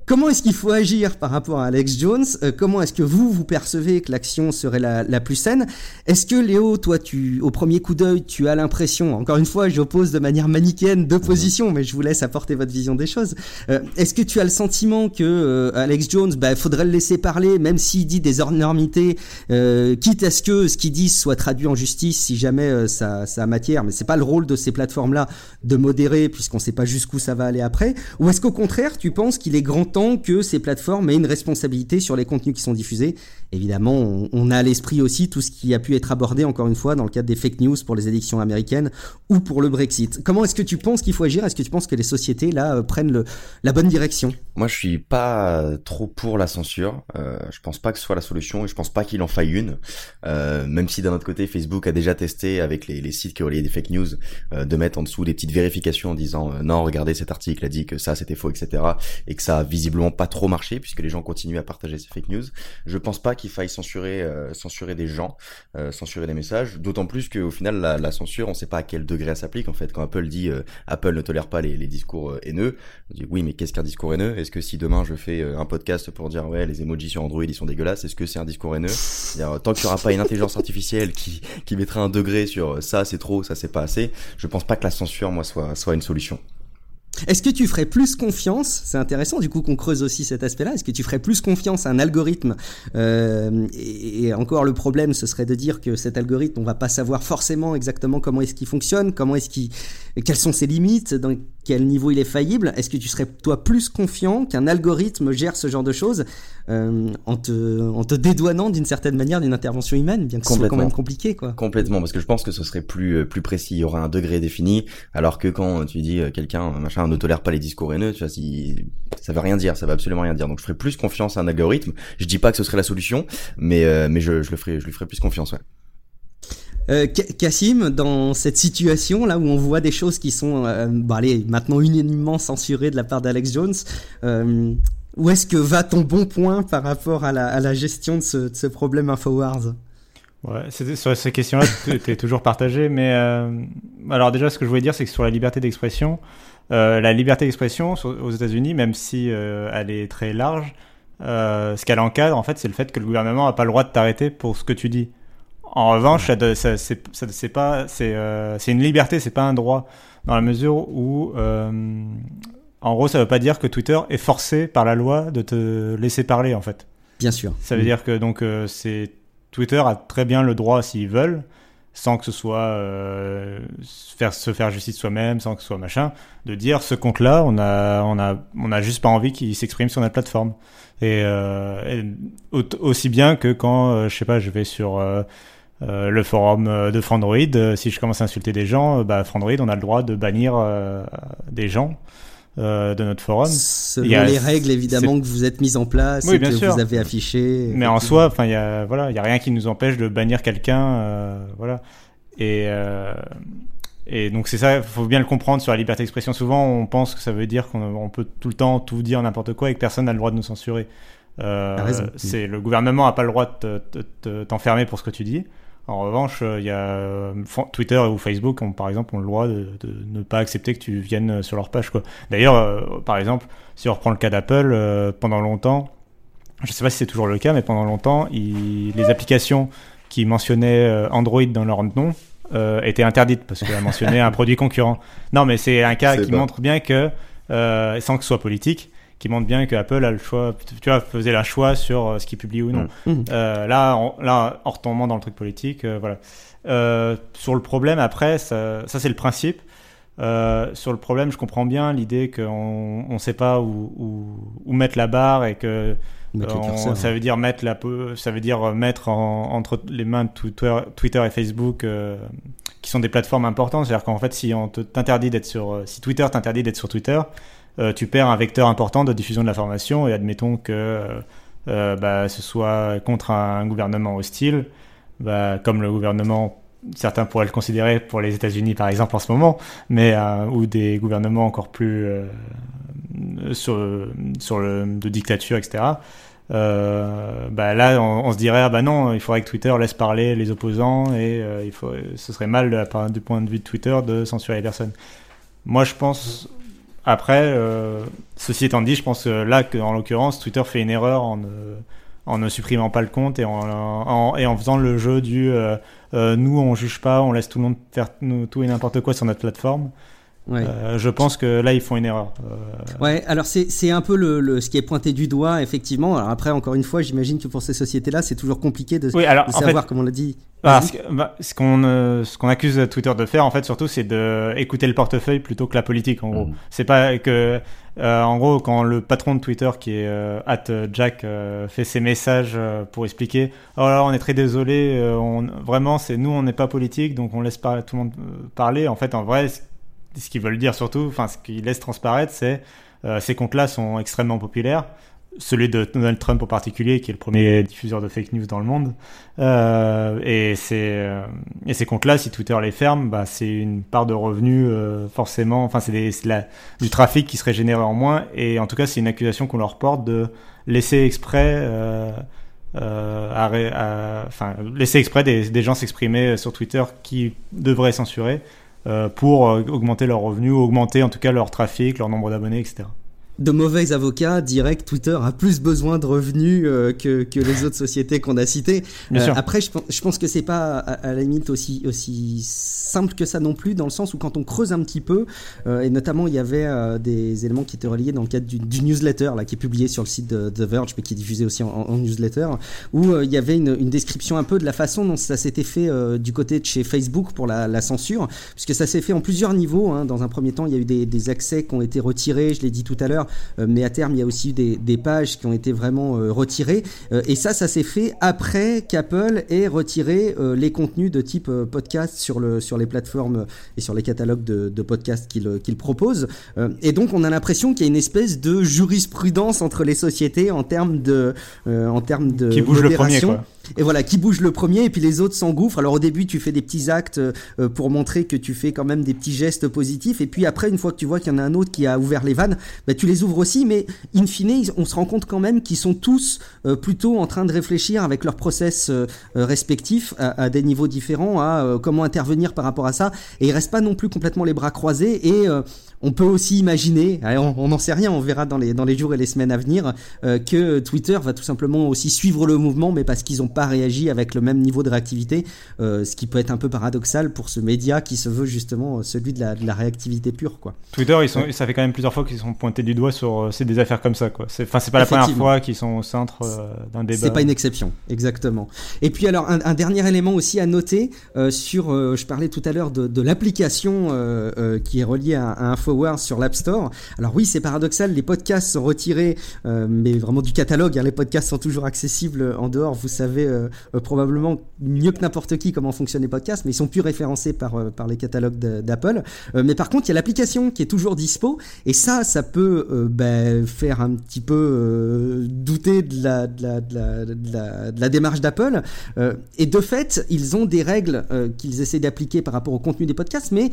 [SPEAKER 2] Comment est-ce qu'il faut agir par rapport à Alex Jones? Euh, Comment est-ce que vous, vous percevez que l'action serait la, la, plus saine? Est-ce que Léo, toi, tu, au premier coup d'œil, tu as l'impression, encore une fois, j'oppose de manière manichéenne deux positions, mais je vous laisse apporter votre vision des choses. Euh, est-ce que tu as le sentiment que euh, Alex Jones, bah, faudrait le laisser parler, même s'il dit des énormités, quitte à ce que ce qu'il dit soit traduit en justice si jamais ça, ça a matière, mais c'est pas le rôle de ces plateformes-là de modérer, puisqu'on sait pas jusqu'où ça va aller après. Ou est-ce qu'au contraire, tu penses qu'il est grand que ces plateformes aient une responsabilité sur les contenus qui sont diffusés. Évidemment, on, a à l'esprit aussi tout ce qui a pu être abordé, encore une fois, dans le cadre des fake news pour les élections américaines ou pour le Brexit. Comment est-ce que tu penses qu'il faut agir? Est-ce que tu penses que les sociétés, là, euh, prennent la bonne direction?
[SPEAKER 4] Moi, je suis pas trop pour la censure. Euh, je pense pas que ce soit la solution et je pense pas qu'il en faille une. Euh, même si d'un autre côté, Facebook a déjà testé avec les, sites qui relaient des fake news euh, de mettre en dessous des petites vérifications en disant non, regardez cet article a dit que ça c'était faux, etc. et que ça a visiblement pas trop marché puisque les gens continuent à partager ces fake news. Je pense pas qu'il faille censurer euh, censurer des gens, euh, censurer des messages. D'autant plus qu'au final la, censure, on sait pas à quel degré elle s'applique en fait. Quand Apple dit euh, Apple ne tolère pas les, discours haineux, on dit oui mais qu'est-ce qu'un discours haineux? Est-ce que si demain je fais un podcast pour dire ouais les emojis sur Android ils sont dégueulasses, est-ce que c'est un discours haineux? Tant qu'il n'y aura pas une intelligence artificielle qui mettra un degré sur ça c'est trop, ça c'est pas assez, je pense pas que la censure moi soit une solution.
[SPEAKER 2] Est-ce que tu ferais plus confiance C'est intéressant du coup qu'on creuse aussi cet aspect-là. Est-ce que tu ferais plus confiance à un algorithme euh, et, encore le problème, ce serait de dire que cet algorithme, on va pas savoir forcément exactement comment est-ce qu'il fonctionne, comment est-ce qu'il, quelles sont ses limites, quel niveau il est faillible. Est-ce que tu serais toi plus confiant qu'un algorithme gère ce genre de choses euh, en te en te dédouanant d'une certaine manière d'une intervention humaine, bien que ce soit quand même compliqué quoi.
[SPEAKER 4] Complètement, parce que je pense que ce serait plus euh, plus précis. Il y aura un degré défini, alors que quand tu dis euh, quelqu'un machin ne tolère pas les discours haineux, tu vois, si, ça veut rien dire, ça veut absolument rien dire. Donc je ferais plus confiance à un algorithme. Je dis pas que ce serait la solution, mais euh, mais je, je le ferai je lui ferai plus confiance. Ouais.
[SPEAKER 2] Euh, Cassim, dans cette situation là où on voit des choses qui sont euh, bah, allez, maintenant unanimement censurées de la part d'Alex Jones, euh, où est-ce que va ton bon point par rapport à la, gestion de ce, problème Infowars?
[SPEAKER 3] Ouais, sur ces questions-là, tu es toujours partagé, mais euh, alors déjà, ce que je voulais dire, c'est que sur la liberté d'expression, euh, la liberté d'expression aux États-Unis, même si euh, elle est très large, ce qu'elle encadre, en fait, c'est le fait que le gouvernement n'a pas le droit de t'arrêter pour ce que tu dis. En revanche, ça, c'est pas, c'est euh, une liberté, c'est pas un droit, dans la mesure où, euh, en gros, ça veut pas dire que Twitter est forcé par la loi de te laisser parler, en fait.
[SPEAKER 2] Bien sûr.
[SPEAKER 3] Ça veut mm. dire que donc euh, c'est Twitter a très bien le droit, s'ils veulent, sans que ce soit euh, faire se faire justice soi-même, sans que ce soit machin, de dire ce compte-là, on a on a on a juste pas envie qu'il s'exprime sur notre plateforme. Et, euh, et, aussi bien que quand euh, je sais pas, je vais sur euh, le forum euh, de Frandroid, euh, si je commence à insulter des gens, bah, Frandroid, on a le droit de bannir des gens de notre forum.
[SPEAKER 2] Selon y a, les règles évidemment que vous êtes mises en place et que vous avez affichées.
[SPEAKER 3] Mais en soi, enfin, il y a voilà, il y a rien qui nous empêche de bannir quelqu'un, voilà. Et et donc c'est ça, il faut bien le comprendre sur la liberté d'expression. Souvent, on pense que ça veut dire qu'on peut tout le temps tout dire n'importe quoi et que personne n'a le droit de nous censurer. c'est le gouvernement n'a pas le droit de t'enfermer pour ce que tu dis. En revanche, il y a Twitter ou Facebook ont par exemple ont le droit de, ne pas accepter que tu viennes sur leur page. D'ailleurs, par exemple, si on reprend le cas d'Apple, pendant longtemps, je ne sais pas si c'est toujours le cas, mais pendant longtemps, les applications qui mentionnaient Android dans leur nom euh, était interdite parce qu'elle a mentionné un produit concurrent. Non, mais c'est un cas qui montre bien que, euh, sans que ce soit politique, qui montre bien que Apple a le choix, tu vois, faisait la choix sur euh, ce qu'il publie ou non. Mm. Mm. là, en, là, en retombant dans le truc politique, voilà. sur le problème, après, ça, ça c'est le principe. sur le problème, je comprends bien l'idée qu'on ne sait pas où, où, où, mettre la barre et que ça veut dire mettre la, ça veut dire mettre entre les mains de Twitter, Twitter et Facebook, euh, qui sont des plateformes importantes. C'est-à-dire qu'en fait, si on t'interdit d'être sur, euh, si Twitter t'interdit d'être sur Twitter, euh, tu perds un vecteur important de diffusion de l'information. Et admettons que bah, ce soit contre un gouvernement hostile, bah, comme le gouvernement certains pourraient le considérer pour les États-Unis par exemple en ce moment, mais ou des gouvernements encore plus sur, sur le, de dictature, etc. Euh, bah là, on, se dirait, ah bah non, il faudrait que Twitter laisse parler les opposants et euh, il faut, ce serait mal du point de vue de Twitter de censurer les personnes. Moi, je pense, après, euh, ceci étant dit, je pense là qu'en l'occurrence, Twitter fait une erreur en ne, en ne supprimant pas le compte et en, et en faisant le jeu du nous, on juge pas, on laisse tout le monde faire tout et n'importe quoi sur notre plateforme. Ouais. Euh, je pense que là, ils font une erreur.
[SPEAKER 2] Euh... Ouais, alors c'est un peu le, le, ce qui est pointé du doigt, effectivement. Alors après, encore une fois, j'imagine que pour ces sociétés-là, c'est toujours compliqué de, oui, alors, de savoir, comme on l'a dit.
[SPEAKER 3] Bah, ce qu'on euh, ce qu'on accuse Twitter de faire, en fait, surtout, c'est de écouter le portefeuille plutôt que la politique, en gros. Mmh. C'est pas que, euh, en gros, quand le patron de Twitter, qui est euh, at Jack, fait ses messages pour expliquer, oh là, on est très désolé, on, vraiment, c'est nous, on n'est pas politique, donc on laisse pas tout le monde parler. En fait, en vrai, ce qu'ils veulent dire surtout, enfin ce qu'ils laissent transparaître, c'est euh, ces comptes-là sont extrêmement populaires. Celui de Donald Trump en particulier, qui est le premier diffuseur de fake news dans le monde. Euh, et, euh, et ces comptes-là, si Twitter les ferme, bah, c'est une part de revenus euh, forcément, enfin c'est du trafic qui serait généré en moins. Et en tout cas, c'est une accusation qu'on leur porte de laisser exprès... Euh, euh, enfin, laisser exprès des, gens s'exprimer sur Twitter qui devraient censurer pour euh, augmenter leurs revenus, augmenter en tout cas leur trafic, leur nombre d'abonnés, etc
[SPEAKER 2] de mauvais avocats que Twitter a plus besoin de revenus euh, que, que les autres sociétés qu'on a citées. Euh, après, je, je, pense que c'est pas à, la limite aussi, aussi simple que ça non plus, dans le sens où quand on creuse un petit peu, euh, et notamment il y avait des éléments qui étaient reliés dans le cadre du, du, newsletter là, qui est publié sur le site de The Verge, mais qui est diffusé aussi en, en newsletter, où il y avait une, une, description un peu de la façon dont ça s'était fait du côté de chez Facebook pour la, la censure, puisque ça s'est fait en plusieurs niveaux. Hein. Dans un premier temps, il y a eu des, des accès qui ont été retirés, je l'ai dit tout à l'heure euh, mais à terme, il y a aussi des, pages qui ont été vraiment euh, retirées. Euh, et ça, ça s'est fait après qu'Apple ait retiré les contenus de type podcast sur, le, sur les plateformes et sur les catalogues de, de podcasts qu'il propose. et donc, on a l'impression qu'il y a une espèce de jurisprudence entre les sociétés en termes de, en termes de
[SPEAKER 3] qui bouge le premier, quoi
[SPEAKER 2] et voilà, qui bouge le premier et puis les autres s'engouffrent. Alors au début, tu fais des petits actes euh, pour montrer que tu fais quand même des petits gestes positifs. Et puis après, une fois que tu vois qu'il y en a un autre qui a ouvert les vannes, bah, tu les ouvres aussi, mais in fine, on se rend compte quand même qu'ils sont tous euh, plutôt en train de réfléchir avec leurs process euh, respectifs à, des niveaux différents à comment intervenir par rapport à ça. Et ils restent pas non plus complètement les bras croisés. Et on peut aussi imaginer, on n'en sait rien, on verra dans les, dans les jours et les semaines à venir, que Twitter va tout simplement aussi suivre le mouvement, mais parce qu'ils ont pas réagi avec le même niveau de réactivité, euh, ce qui peut être un peu paradoxal pour ce média qui se veut justement euh, celui de la, de la réactivité pure. Quoi.
[SPEAKER 3] Twitter, ils sont, ça fait quand même plusieurs fois qu'ils sont pointés du doigt sur euh, c'est des affaires comme ça. Quoi. C'est, enfin, c'est pas la première fois qu'ils sont au centre d'un débat.
[SPEAKER 2] C'est pas une exception, exactement. Et puis alors un, dernier élément aussi à noter sur, je parlais tout à l'heure de, de l'application qui est reliée à, à Sur l'App Store. Alors oui, c'est paradoxal, les podcasts sont retirés, mais vraiment du catalogue. Hein, les podcasts sont toujours accessibles en dehors, vous savez euh, euh, probablement mieux que n'importe qui comment fonctionnent les podcasts, mais ils sont plus référencés par, euh, par les catalogues d'Apple. mais par contre, il y a l'application qui est toujours dispo, et ça, ça peut ben, faire un petit peu douter de la, de la, de la, de la, de la démarche d'Apple. et de fait, ils ont des règles qu'ils essaient d'appliquer par rapport au contenu des podcasts, mais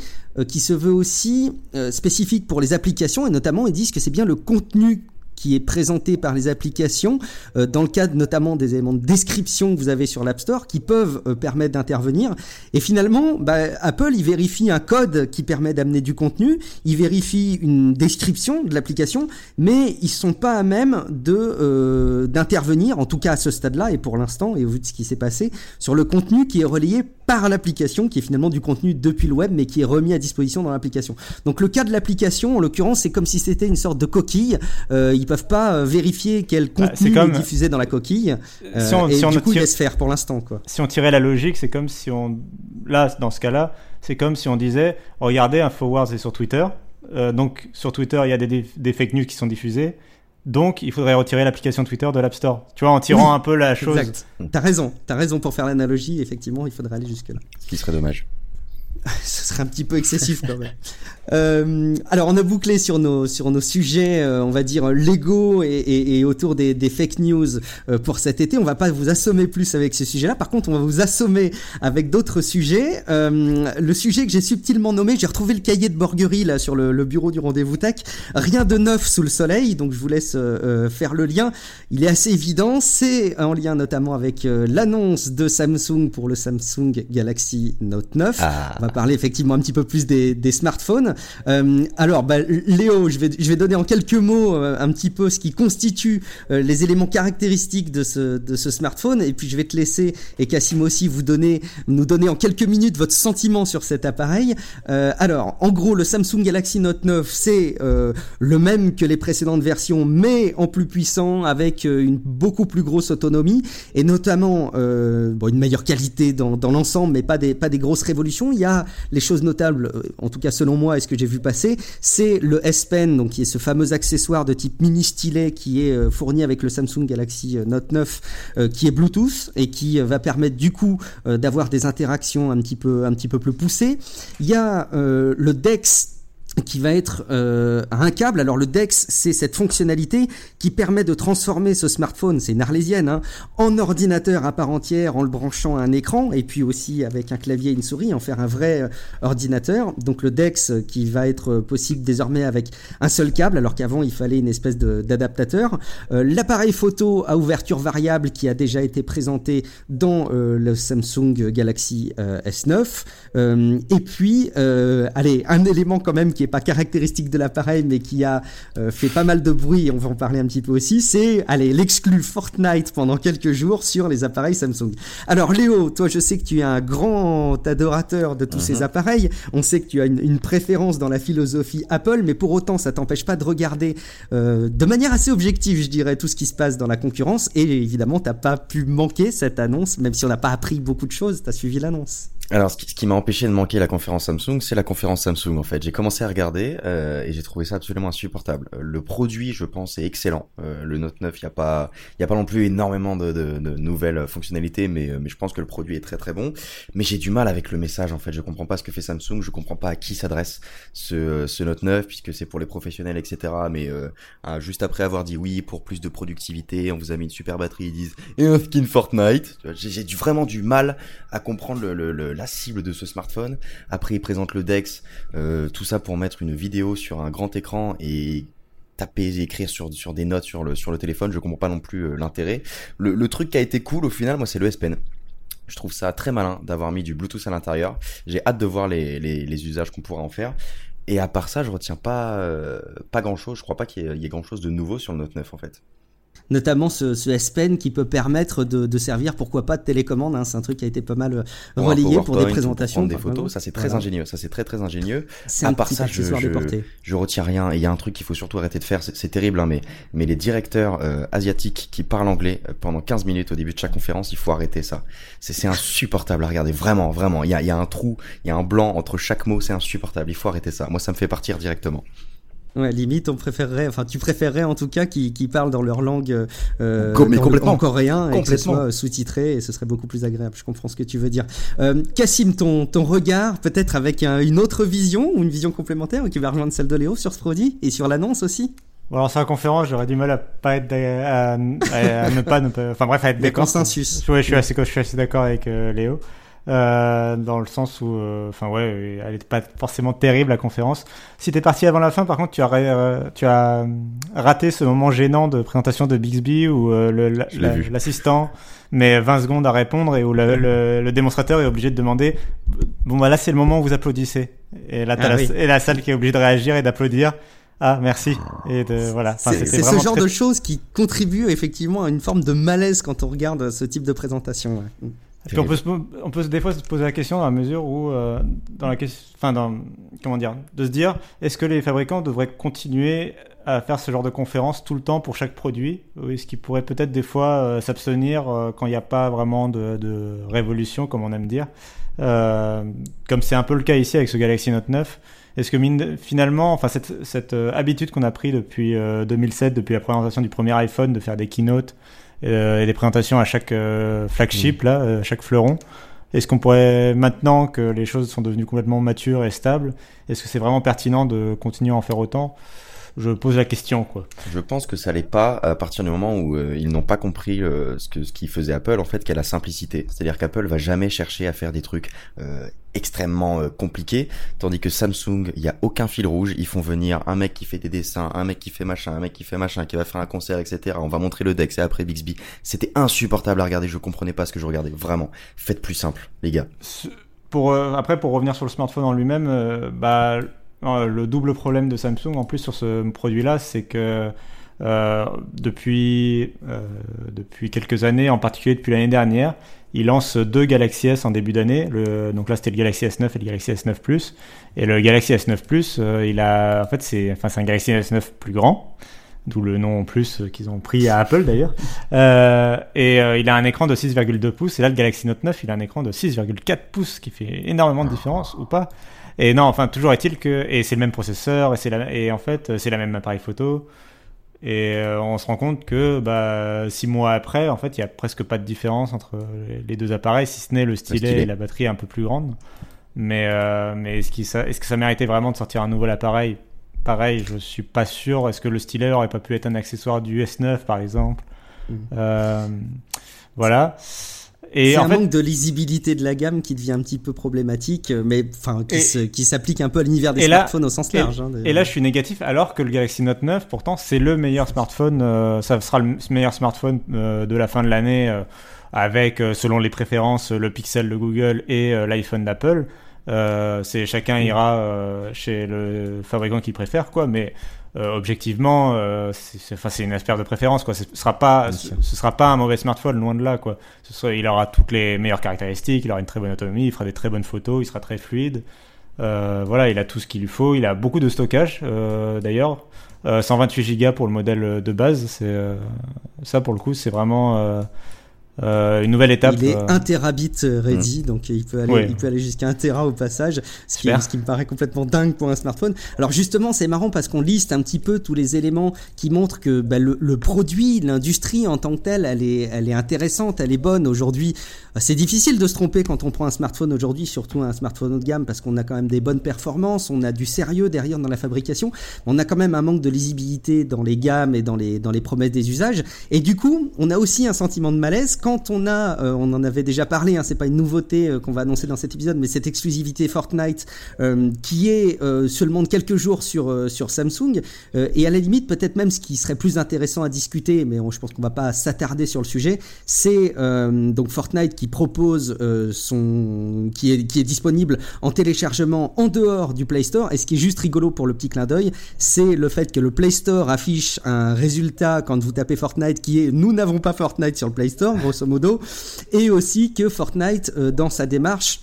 [SPEAKER 2] qui se veut aussi spécifique pour les applications, et notamment ils disent que c'est bien le contenu qui est présenté par les applications, euh, dans le cadre notamment des éléments de description que vous avez sur l'App Store, qui peuvent euh, permettre d'intervenir. Et finalement, bah, Apple, il vérifie un code qui permet d'amener du contenu, il vérifie une description de l'application, mais ils sont pas à même de euh, d'intervenir, en tout cas à ce stade-là et pour l'instant, et vu de ce qui s'est passé, sur le contenu qui est relayé par l'application, qui est finalement du contenu depuis le web, mais qui est remis à disposition dans l'application. Donc le cas de l'application, en l'occurrence, c'est comme si c'était une sorte de coquille. Euh, peuvent pas euh, vérifier quel
[SPEAKER 3] Bah,
[SPEAKER 2] contenu
[SPEAKER 3] comme-
[SPEAKER 2] est diffusé dans la coquille. Euh,
[SPEAKER 3] Si on-
[SPEAKER 2] et
[SPEAKER 3] si on
[SPEAKER 2] du
[SPEAKER 3] ne
[SPEAKER 2] coup, ils
[SPEAKER 3] tire-
[SPEAKER 2] laissent faire pour l'instant, quoi.
[SPEAKER 3] Si on tirait la logique, c'est comme si on. Là, dans ce cas-là, c'est comme si on disait regardez, InfoWars est sur Twitter. Euh, donc, sur Twitter, il y a des, des, fake news qui sont diffusées. Donc, il faudrait retirer l'application Twitter de l'App Store. Tu vois, en tirant
[SPEAKER 2] Oui,
[SPEAKER 3] un peu la chose.
[SPEAKER 2] Exact. T'as raison. T'as raison pour faire l'analogie. Effectivement, il faudrait aller jusque là.
[SPEAKER 4] Ce qui serait dommage.
[SPEAKER 2] Ce serait un petit peu excessif quand même. Euh, alors on a bouclé sur nos sur nos sujets, euh, on va dire légaux et, et, et autour des, des fake news euh, pour cet été. On va pas vous assommer plus avec ce sujet-là. Par contre, on va vous assommer avec d'autres sujets. Euh, le sujet que j'ai subtilement nommé, j'ai retrouvé le cahier de Borguerie là sur le, le bureau du rendez-vous tech. Rien de neuf sous le soleil, donc je vous laisse euh, euh, faire le lien. Il est assez évident. C'est en lien notamment avec l'annonce de Samsung pour le Samsung Galaxy Note 9.
[SPEAKER 4] Ah.
[SPEAKER 2] On va parler effectivement un petit peu plus des, smartphones. Euh, alors, bah, Léo, je vais, je vais donner en quelques mots euh, un petit peu ce qui constitue euh, les éléments caractéristiques de ce, de ce smartphone, et puis je vais te laisser et Cassim aussi vous donner, nous donner en quelques minutes votre sentiment sur cet appareil. Alors, en gros, le Samsung Galaxy Note 9, c'est le même que les précédentes versions, mais en plus puissant, avec une beaucoup plus grosse autonomie, et notamment une meilleure qualité dans, dans l'ensemble, mais pas des, pas des grosses révolutions. Il y a les choses notables, euh, en tout cas selon moi, et ce que j'ai vu passer, c'est le S Pen, donc qui est ce fameux accessoire de type mini stylet qui est euh, fourni avec le Samsung Galaxy euh, Note 9, euh, qui est Bluetooth et qui va permettre du coup d'avoir des interactions un petit peu un petit peu plus poussées. Il y a le Dex qui va être euh, un câble. Alors le DeX, c'est cette fonctionnalité qui permet de transformer ce smartphone, c'est une arlésienne, hein, en ordinateur à part entière en le branchant à un écran et puis aussi avec un clavier et une souris, en faire un vrai euh, ordinateur. Donc le DeX qui va être euh, possible désormais avec un seul câble, alors qu'avant il fallait une espèce d'adaptateur. Euh, L'appareil photo à ouverture variable qui a déjà été présenté dans le Samsung Galaxy euh, S9. Euh, et puis, allez, un élément quand même qui est pas caractéristique de l'appareil, mais qui a euh, fait pas mal de bruit, et on va en parler un petit peu aussi, c'est, allez, l'exclu Fortnite pendant quelques jours sur les appareils Samsung. Alors Léo, toi je sais que tu es un grand adorateur de tous ces appareils, on sait que tu as une, une préférence dans la philosophie Apple, mais pour autant ça t'empêche pas de regarder euh, de manière assez objective, je dirais, tout ce qui se passe dans la concurrence, et évidemment t'as pas pu manquer cette annonce, même si on n'a pas appris beaucoup de choses, t'as suivi l'annonce.
[SPEAKER 4] Alors, ce qui, qui m'a empêché de manquer la conférence Samsung, c'est la conférence Samsung en fait. J'ai commencé à regarder euh, et j'ai trouvé ça absolument insupportable. Euh, Le produit, je pense, est excellent. Euh, le Note 9, il y a pas, y a pas non plus énormément de, de, de nouvelles fonctionnalités, mais euh, mais je pense que le produit est très très bon. Mais j'ai du mal avec le message en fait. Je comprends pas ce que fait Samsung. Je comprends pas à qui s'adresse ce ce Note 9 puisque c'est pour les professionnels, etc. Mais euh, ah, juste après avoir dit oui pour plus de productivité, on vous a mis une super batterie, ils disent et un skin Fortnite. J'ai vraiment du mal à comprendre le, le, le- la cible de ce smartphone. Après, ils présentent le Dex, euh, tout ça pour mettre une vidéo sur un grand écran et taper et écrire sur sur des notes sur le sur le téléphone. Je comprends pas non plus euh, l'intérêt. Le, truc qui a été cool au final, moi, c'est le S Pen. Je trouve ça très malin d'avoir mis du Bluetooth à l'intérieur. J'ai hâte de voir les, usages qu'on pourra en faire. Et à part ça, je retiens pas euh, pas grand chose. Je crois pas qu'il il y ait grand chose de nouveau sur le Note 9 en fait.
[SPEAKER 2] Notamment ce, ce S Pen qui peut permettre de, de servir, pourquoi pas, de télécommande. hein. C'est un truc qui a été pas mal euh,
[SPEAKER 4] Pour
[SPEAKER 2] relayé pour des présentations.
[SPEAKER 4] prendre des photos, ça c'est très
[SPEAKER 2] Voilà.
[SPEAKER 4] ingénieux. Ça c'est très très ingénieux.
[SPEAKER 2] C'est
[SPEAKER 4] À
[SPEAKER 2] un
[SPEAKER 4] part
[SPEAKER 2] petit
[SPEAKER 4] ça, je- je- je retiens rien. Et il y a un truc qu'il faut surtout arrêter de faire, c'est terrible, hein, mais, mais les directeurs euh, asiatiques qui parlent anglais euh, pendant 15 minutes au début de chaque conférence, il faut arrêter ça. C'est c'est insupportable à regarder, vraiment, vraiment. Il y a, il y a un trou, il y a un blanc entre chaque mot, c'est insupportable. Il faut arrêter ça. Moi, ça me fait partir directement.
[SPEAKER 2] Ouais, limite, on préférerait, enfin, tu préférerais en tout cas qu'ils parlent dans leur langue, euh,
[SPEAKER 4] Com- mais
[SPEAKER 2] dans le-
[SPEAKER 4] complètement.
[SPEAKER 2] en coréen, et que ce
[SPEAKER 4] Complètement.
[SPEAKER 2] soit sous-titré, et ce serait beaucoup plus agréable. Je comprends ce que tu veux dire. Euh, Cassim, ton, ton regard, peut-être avec un- une autre vision ou une vision complémentaire qui va rejoindre celle de Léo sur ce produit et sur l'annonce aussi?
[SPEAKER 3] Bon, alors, sur la conférence, j'aurais du mal à pas être, à, à- à ne pas, ne pas- enfin bref, à être d'accord.
[SPEAKER 2] consensus.
[SPEAKER 3] Ouais, je suis assez, je suis assez d'accord avec euh, Léo. Euh, dans le sens où, euh, enfin ouais, elle n'était pas forcément terrible la conférence. Si t'es parti avant la fin, par contre, tu as, euh, tu as raté ce moment gênant de présentation de Bixby où l'assistant met 20 secondes à répondre et où le, le, démonstrateur est obligé de demander bon bah là c'est le moment où vous applaudissez et là ah la, et la salle qui est obligée de réagir et d'applaudir. Ah, merci. Et de, voilà.
[SPEAKER 2] c'est ce genre de choses qui contribuent effectivement à une forme de malaise quand on regarde ce type de présentation. Ouais
[SPEAKER 3] on peut, se, on peut des fois se poser la question dans la mesure où, euh, dans la question, enfin, dans, comment dire, de se dire, est-ce que les fabricants devraient continuer à faire ce genre de conférences tout le temps pour chaque produit? Ou est-ce qu'ils pourraient peut-être des fois euh, s'abstenir euh, quand il n'y a pas vraiment de, de, révolution, comme on aime dire? Comme c'est un peu le cas ici avec ce Galaxy Note 9. Est-ce que finalement, enfin, cette, cette habitude qu'on a pris depuis 2007, depuis la présentation du premier iPhone, de faire des keynotes, euh, et des présentations à chaque euh, flagship, là, euh, chaque fleuron. Est-ce qu'on pourrait, maintenant que les choses sont devenues complètement matures et stables, est-ce que c'est vraiment pertinent de continuer à en faire autant? Je pose la question quoi.
[SPEAKER 4] Je pense que ça l'est pas à partir du moment où euh, ils n'ont pas compris euh, ce que ce qui faisait Apple en fait, qu'est la simplicité. C'est-à-dire qu'Apple va jamais chercher à faire des trucs euh, extrêmement compliqués, tandis que Samsung, il y a aucun fil rouge. Ils font venir un mec qui fait des dessins, un mec qui fait machin, un mec qui fait machin, qui va faire un concert, etc. On va montrer le Dex et après Bixby. C'était insupportable à regarder. Je comprenais pas ce que je regardais. Vraiment, faites plus simple, les gars.
[SPEAKER 3] Pour après, pour revenir sur le smartphone en lui-même, bah le double problème de Samsung en plus sur ce produit-là, c'est que euh, depuis, euh, depuis quelques années, en particulier depuis l'année dernière, il lance deux Galaxy S en début d'année. Donc là, c'était le Galaxy S9 et le Galaxy S9 Plus. Et le Galaxy S9 Plus, euh, il a, en fait, c'est, enfin, c'est un Galaxy S9 plus grand. D'où le nom en plus qu'ils ont pris à Apple d'ailleurs. et il a un écran de 6,2 pouces. Et là, le Galaxy Note 9, il a un écran de 6,4 pouces, qui fait énormément de différence ou pas. Et non, enfin, toujours est-il que. Et c'est le même processeur, et, c'est la, et en fait, c'est la même appareil photo. Et euh, on se rend compte que bah, six mois après, en fait, il n'y a presque pas de différence entre les deux appareils, si ce n'est le stylet, et la batterie un peu plus grande. Mais, euh, mais est-ce, est-ce que ça méritait vraiment de sortir un nouvel appareil? Pareil, je suis pas sûr. Est-ce que le stylet aurait pas pu être un accessoire du S9, par exemple? Mm. euh, Voilà
[SPEAKER 2] c'est un manque de lisibilité de la gamme qui devient un petit peu problématique, euh, mais enfin qui, s'applique un peu à l'univers des smartphones au sens large.
[SPEAKER 3] Hein, et là, je suis négatif, alors que le Galaxy Note 9, pourtant, c'est le meilleur smartphone. Euh, ça sera le meilleur smartphone euh, de la fin de l'année, avec, selon les préférences, le Pixel de Google et l'iPhone d'Apple. c'est chacun ira chez le fabricant qu'il préfère, quoi. Mais euh, objectivement, euh, c'est une espèce de préférence. Quoi. Ce ne sera, pas, ce, sera pas un mauvais smartphone, loin de là. Quoi. Ce sera, il aura toutes les meilleures caractéristiques, il aura une très bonne autonomie, il fera des très bonnes photos, il sera très fluide. Euh, voilà, il a tout ce qu'il lui faut. Il a beaucoup de stockage, euh, d'ailleurs. 128 Go pour le modèle de base. C'est ça, pour le coup, c'est vraiment euh, une nouvelle étape.
[SPEAKER 2] Il est 1 euh, terabit euh, ready, mm. donc il peut aller, il peut aller jusqu'à 1 tera au passage, ce qui, ce qui, me paraît complètement dingue pour un smartphone. Alors justement, c'est marrant parce qu'on liste un petit peu tous les éléments qui montrent que bah, le, le, produit, l'industrie en tant que telle, elle est, elle est intéressante, elle est bonne. Aujourd'hui, c'est difficile de se tromper quand on prend un smartphone aujourd'hui, surtout un smartphone haut de gamme, parce qu'on a quand même des bonnes performances, on a du sérieux derrière dans la fabrication, on a quand même un manque de lisibilité dans les gammes et dans les, dans les promesses des usages. Et du coup, on a aussi un sentiment de malaise quand on a, euh, on en avait déjà parlé, hein, c'est pas une nouveauté euh, qu'on va annoncer dans cet épisode, mais cette exclusivité Fortnite euh, qui est seulement de quelques jours sur, sur Samsung, et à la limite peut-être même ce qui serait plus intéressant à discuter, mais je pense qu'on va pas s'attarder sur le sujet, c'est donc Fortnite qui propose son, qui est, qui est disponible en téléchargement en dehors du Play Store, et ce qui est juste rigolo pour le petit clin d'œil, c'est le fait que le Play Store affiche un résultat quand vous tapez Fortnite qui est nous n'avons pas Fortnite sur le Play Store, grosso modo, et aussi que Fortnite, euh, dans sa démarche,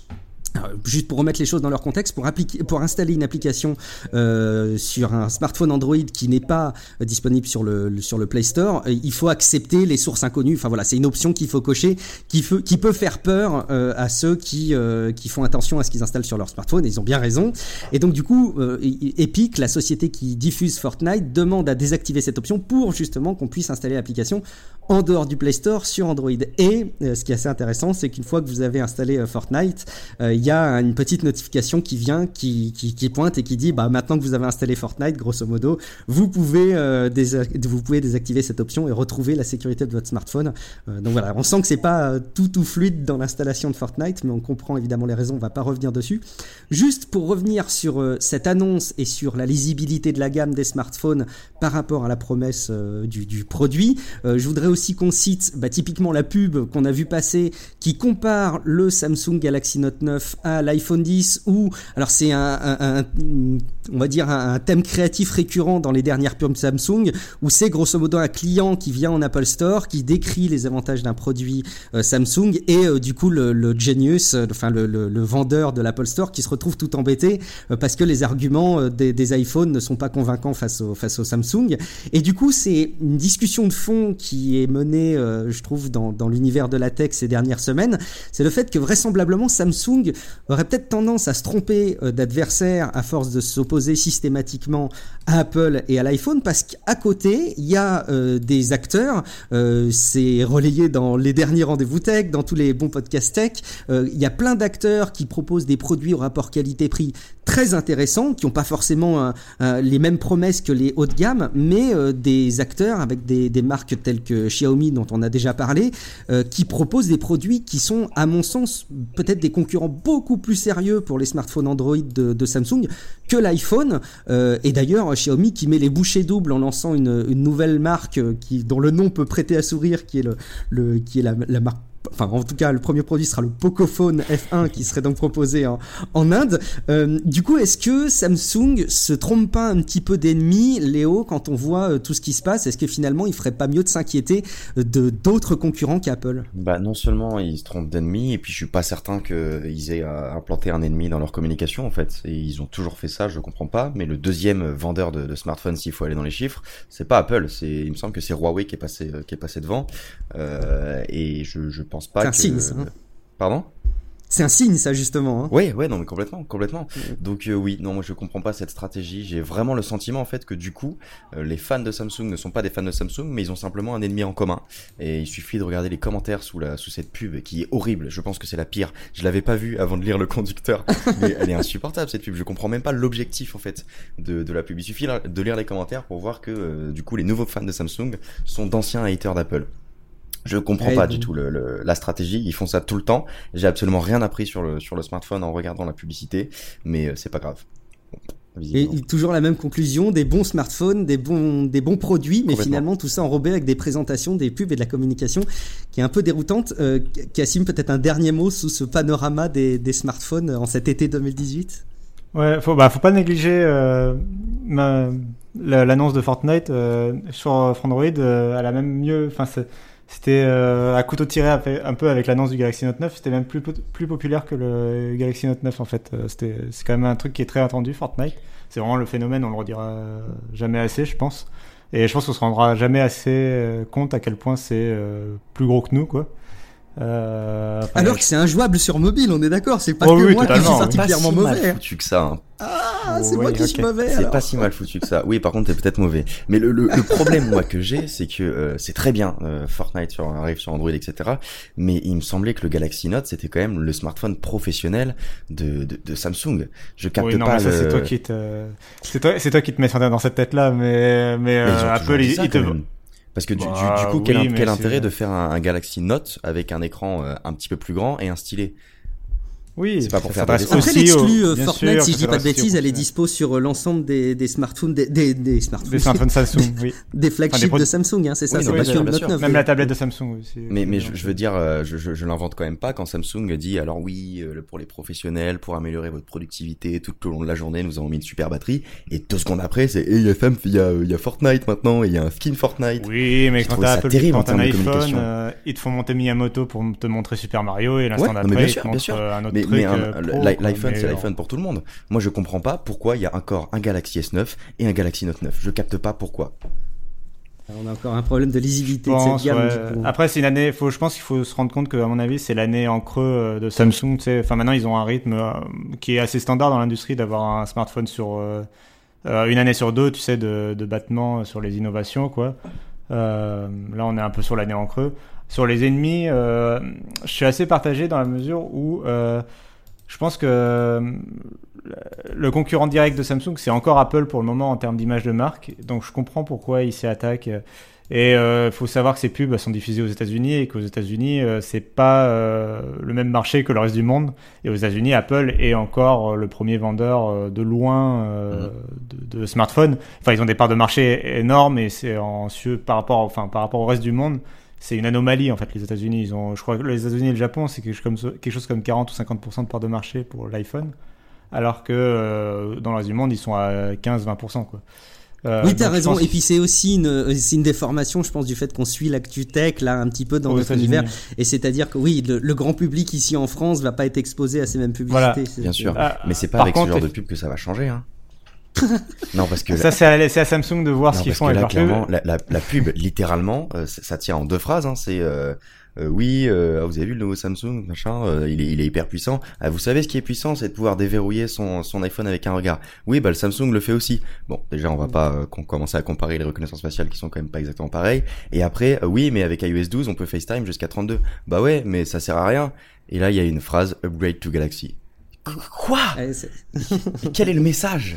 [SPEAKER 2] juste pour remettre les choses dans leur contexte, pour, appliquer, pour installer une application euh, sur un smartphone Android qui n'est pas euh, disponible sur le, sur le Play Store, il faut accepter les sources inconnues. Enfin voilà, c'est une option qu'il faut cocher, qui, qui peut faire peur à ceux qui, qui font attention à ce qu'ils installent sur leur smartphone. Et ils ont bien raison. Et donc du coup, Epic, la société qui diffuse Fortnite, demande à désactiver cette option pour justement qu'on puisse installer l'application en dehors du Play Store sur Android. Et ce qui est assez intéressant, c'est qu'une fois que vous avez installé Fortnite, il y a une petite notification qui vient, qui, pointe et qui dit bah maintenant que vous avez installé Fortnite, grosso modo, vous pouvez euh, vous pouvez désactiver cette option et retrouver la sécurité de votre smartphone. Euh, donc voilà, on sent que c'est pas euh, tout tout fluide dans l'installation de Fortnite, mais on comprend évidemment les raisons. On va pas revenir dessus. Juste pour revenir sur cette annonce et sur la lisibilité de la gamme des smartphones par rapport à la promesse du, du, produit, je voudrais aussi qu'on cite bah, typiquement la pub qu'on a vu passer qui compare le Samsung Galaxy Note 9 à l'iPhone 10 ou alors c'est un, on va dire un, thème créatif récurrent dans les dernières pubs Samsung où c'est grosso modo un client qui vient en Apple Store qui décrit les avantages d'un produit euh, Samsung et euh, du coup le, genius euh, enfin le, vendeur de l'Apple Store qui se retrouve tout embêté parce que les arguments des, des, iPhones ne sont pas convaincants face au face au Samsung. Et du coup c'est une discussion de fond qui est menée je trouve dans, dans l'univers de la tech ces dernières semaines. C'est le fait que vraisemblablement Samsung aurait peut-être tendance à se tromper euh, d'adversaire à force de s'opposer systématiquement à Apple et à l'iPhone parce qu'à côté, il y a euh, des acteurs, euh, c'est relayé dans les derniers rendez-vous tech, dans tous les bons podcasts tech, il y a plein d'acteurs qui proposent des produits au rapport qualité-prix très intéressants, qui n'ont pas forcément les mêmes promesses que les hauts de gamme, mais des acteurs avec des, des, marques telles que Xiaomi dont on a déjà parlé, qui proposent des produits qui sont, à mon sens, peut-être des concurrents beaucoup plus sérieux pour les smartphones Android de, Samsung que l'iPhone. Euh, et d'ailleurs, Xiaomi qui met les bouchées doubles en lançant une, nouvelle marque qui, dont le nom peut prêter à sourire, qui est, le qui est la, la marque enfin en tout cas le premier produit sera le Pocophone F1 qui serait donc proposé en, Inde. Euh, du coup, est-ce que Samsung se trompe pas un petit peu d'ennemis, Léo, quand on voit euh, tout ce qui se passe? Est-ce que finalement il ferait pas mieux de s'inquiéter euh, de d'autres concurrents qu'Apple?
[SPEAKER 4] Bah non seulement ils se trompent d'ennemis, et puis je suis pas certain qu'ils aient implanté un ennemi dans leur communication en fait. Et ils ont toujours fait ça, je comprends pas. Mais le deuxième vendeur de, de smartphones, s'il faut aller dans les chiffres, c'est pas Apple. Il me semble que c'est Huawei qui est passé devant. Et je pense pas
[SPEAKER 2] un signe, ça, hein.
[SPEAKER 4] Pardon?
[SPEAKER 2] C'est un signe, ça, justement. Hein.
[SPEAKER 4] Oui, ouais, non, mais complètement, complètement. Donc euh, oui, non, moi je comprends pas cette stratégie. J'ai vraiment le sentiment en fait que du coup, euh, les fans de Samsung ne sont pas des fans de Samsung, mais ils ont simplement un ennemi en commun. Et il suffit de regarder les commentaires sous la sous cette pub qui est horrible. Je pense que c'est la pire. Je l'avais pas vue avant de lire le conducteur, mais elle est insupportable cette pub. Je comprends même pas l'objectif en fait de, de la pub. Il suffit de lire les commentaires pour voir que euh, du coup les nouveaux fans de Samsung sont d'anciens haters d'Apple. Je comprends pas du tout le, la stratégie. Ils font ça tout le temps. J'ai absolument rien appris sur le sur le smartphone en regardant la publicité, mais euh, c'est pas grave.
[SPEAKER 2] et toujours la même conclusion, des bons smartphones, des bons, des bons produits, mais finalement tout ça enrobé avec des présentations, des pubs et de la communication qui est un peu déroutante. Euh, Cassim, peut-être un dernier mot sous ce panorama des, des smartphones en cet été 2018
[SPEAKER 3] Ouais, faut, bah, faut pas négliger euh, l'annonce de Fortnite euh, sur Android. Euh, elle a même mieux, enfin c'était euh, à couteau tiré un peu avec l'annonce du Galaxy Note 9. C'était même plus, populaire que le Galaxy Note 9 en fait. Euh, c'était, c'est quand même un truc qui est très attendu, Fortnite. C'est vraiment le phénomène, on le redira jamais assez, je pense. Et je pense qu'on se rendra jamais assez euh, compte à quel point c'est plus gros que nous, quoi.
[SPEAKER 2] Euh, Alors que c'est injouable sur mobile, on est d'accord. C'est pas oh que moi qui suis particulièrement mauvais.
[SPEAKER 4] Mal foutu que ça. Hein.
[SPEAKER 2] Ah, c'est moi qui suis mauvais.
[SPEAKER 4] C'est pas si mal foutu que ça. Oui, par contre, t'es peut-être mauvais. Mais le, le, le problème, moi, que j'ai, c'est que euh, c'est très bien euh, Fortnite sur, arrive sur Android, etc. Mais il me semblait que le Galaxy Note, c'était quand même le smartphone professionnel de, de, de Samsung. Je capte
[SPEAKER 3] oui, non,
[SPEAKER 4] pas.
[SPEAKER 3] Mais ça, c'est toi qui te, c'est toi, c'est toi qui te mets dans cette tête-là. Mais, mais, euh, Apple, il, te.
[SPEAKER 4] Parce que du, du, bah coup, quel, quel intérêt de faire un, un, Galaxy Note avec un écran euh, un petit peu plus grand et un stylet?
[SPEAKER 3] Oui,
[SPEAKER 4] c'est pas pour faire
[SPEAKER 2] des Après, l'exclu euh, Fortnite, si je dis pas de bêtises, elle est dispo sur euh, l'ensemble des, des smartphones, des, des, des smartphones.
[SPEAKER 3] Des smartphones Samsung, oui.
[SPEAKER 2] des flagships de Samsung, hein, c'est ça, c'est pas sur le Note 9.
[SPEAKER 3] Même la tablette de Samsung aussi.
[SPEAKER 4] Mais, mais je, veux dire, euh, je, je, je l'invente quand même pas quand Samsung dit, alors oui, pour les professionnels, pour améliorer votre productivité tout au long de la journée, nous avons mis une super batterie. Et deux secondes après, c'est, il y a il y a, il y a Fortnite maintenant, il y a un skin Fortnite.
[SPEAKER 3] Oui, mais quand t'as Apple, quand t'as un iPhone, ils te font monter Miyamoto pour te montrer Super Mario et l'instant d'après, ils te montrent un autre truc
[SPEAKER 4] l'iPhone, c'est l'iPhone pour tout le monde. Moi, je comprends pas pourquoi il y a encore un Galaxy S9 et un Galaxy Note 9. Je capte pas pourquoi.
[SPEAKER 2] On a encore un problème de lisibilité de cette gamme.
[SPEAKER 3] Après, c'est une année. Faut, je pense qu'il faut se rendre compte que, à mon avis, c'est l'année en creux euh, de Samsung. Enfin, maintenant, ils ont un rythme euh, qui est assez standard dans l'industrie d'avoir un smartphone sur euh, une année sur deux, tu sais, de, de battement sur les innovations, quoi. là, on est un peu sur l'année en creux. Sur les ennemis, je suis assez partagé dans la mesure où Je pense que euh, le concurrent direct de Samsung, c'est encore Apple pour le moment en termes d'image de marque. Donc je comprends pourquoi il s'y attaque. Et il euh, faut savoir que ces pubs sont diffusées aux États-Unis et qu'aux États-Unis, euh, c'est pas euh, le même marché que le reste du monde. Et aux États-Unis, Apple est encore le premier vendeur de loin mmh. de, de, smartphones. Enfin, ils ont des parts de marché énormes et c'est en par rapport, enfin, par rapport au reste du monde, c'est une anomalie en fait. Les États-Unis, ils ont, je crois que les États-Unis et le Japon, c'est quelque chose comme quelque chose comme 40 ou 50 de parts de marché pour l'iPhone, alors que dans le reste du monde, ils sont à 15-20 quoi.
[SPEAKER 2] Euh, oui, t'as raison. Et puis c'est aussi une, une déformation, je pense, du fait qu'on suit l'actu tech là un petit peu dans notre univers. Et c'est-à-dire que oui, le, grand public ici en France va pas être exposé à ces mêmes publicités.
[SPEAKER 4] Bien sûr. Ah, mais c'est pas avec ce genre de pub que ça va changer. Hein.
[SPEAKER 3] non, parce que ça, c'est à, Samsung de voir ce qu'ils font avec leur
[SPEAKER 4] pub. La, la, la, pub, littéralement, euh, ça, tient en deux phrases. Hein, c'est euh, euh, oui, euh, vous avez vu le nouveau Samsung, machin, euh, il, est, il est hyper puissant. Ah, vous savez ce qui est puissant, c'est de pouvoir déverrouiller son, son iPhone avec un regard. Oui, bah le Samsung le fait aussi. Bon, déjà on va pas commencer à comparer les reconnaissances faciales qui sont quand même pas exactement pareilles. Et après, oui, mais avec iOS 12, on peut FaceTime jusqu'à 32. Bah ouais, mais ça sert à rien. Et là, il y a une phrase upgrade to Galaxy. Quoi? Quel est le message?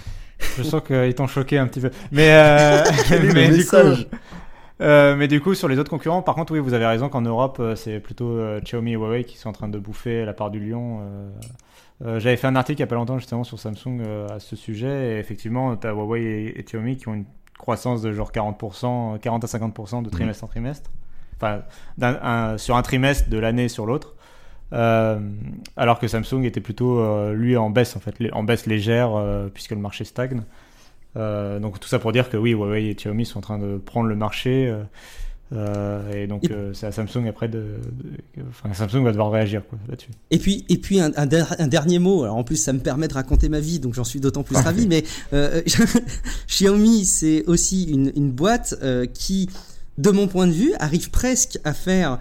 [SPEAKER 3] Je sens qu'ils t'ont choqué un petit peu. Mais, euh, mais du coup, euh, mais du coup, sur les autres concurrents, par contre, oui, vous avez raison qu'en Europe, euh, c'est plutôt euh, Xiaomi et Huawei qui sont en train de bouffer la part du lion. J'avais fait un article il n'y a pas longtemps justement sur Samsung à ce sujet, et effectivement, tu as Huawei et, Xiaomi qui ont une croissance de genre 40%, 40 à 50% de trimestre en trimestre. Enfin, sur un trimestre de l'année sur l'autre. Alors que Samsung était plutôt lui en baisse en fait, en baisse légère puisque le marché stagne. Euh, donc tout ça pour dire que oui, Huawei et Xiaomi sont en train de prendre le marché. Euh, euh, et donc c'est à Samsung après de, enfin, Samsung va devoir réagir là-dessus.
[SPEAKER 2] Et puis et puis un, un, dernier mot. Alors en plus ça me permet de raconter ma vie, donc j'en suis d'autant plus ravi. mais Xiaomi c'est aussi une, une boîte qui, de mon point de vue, arrive presque à faire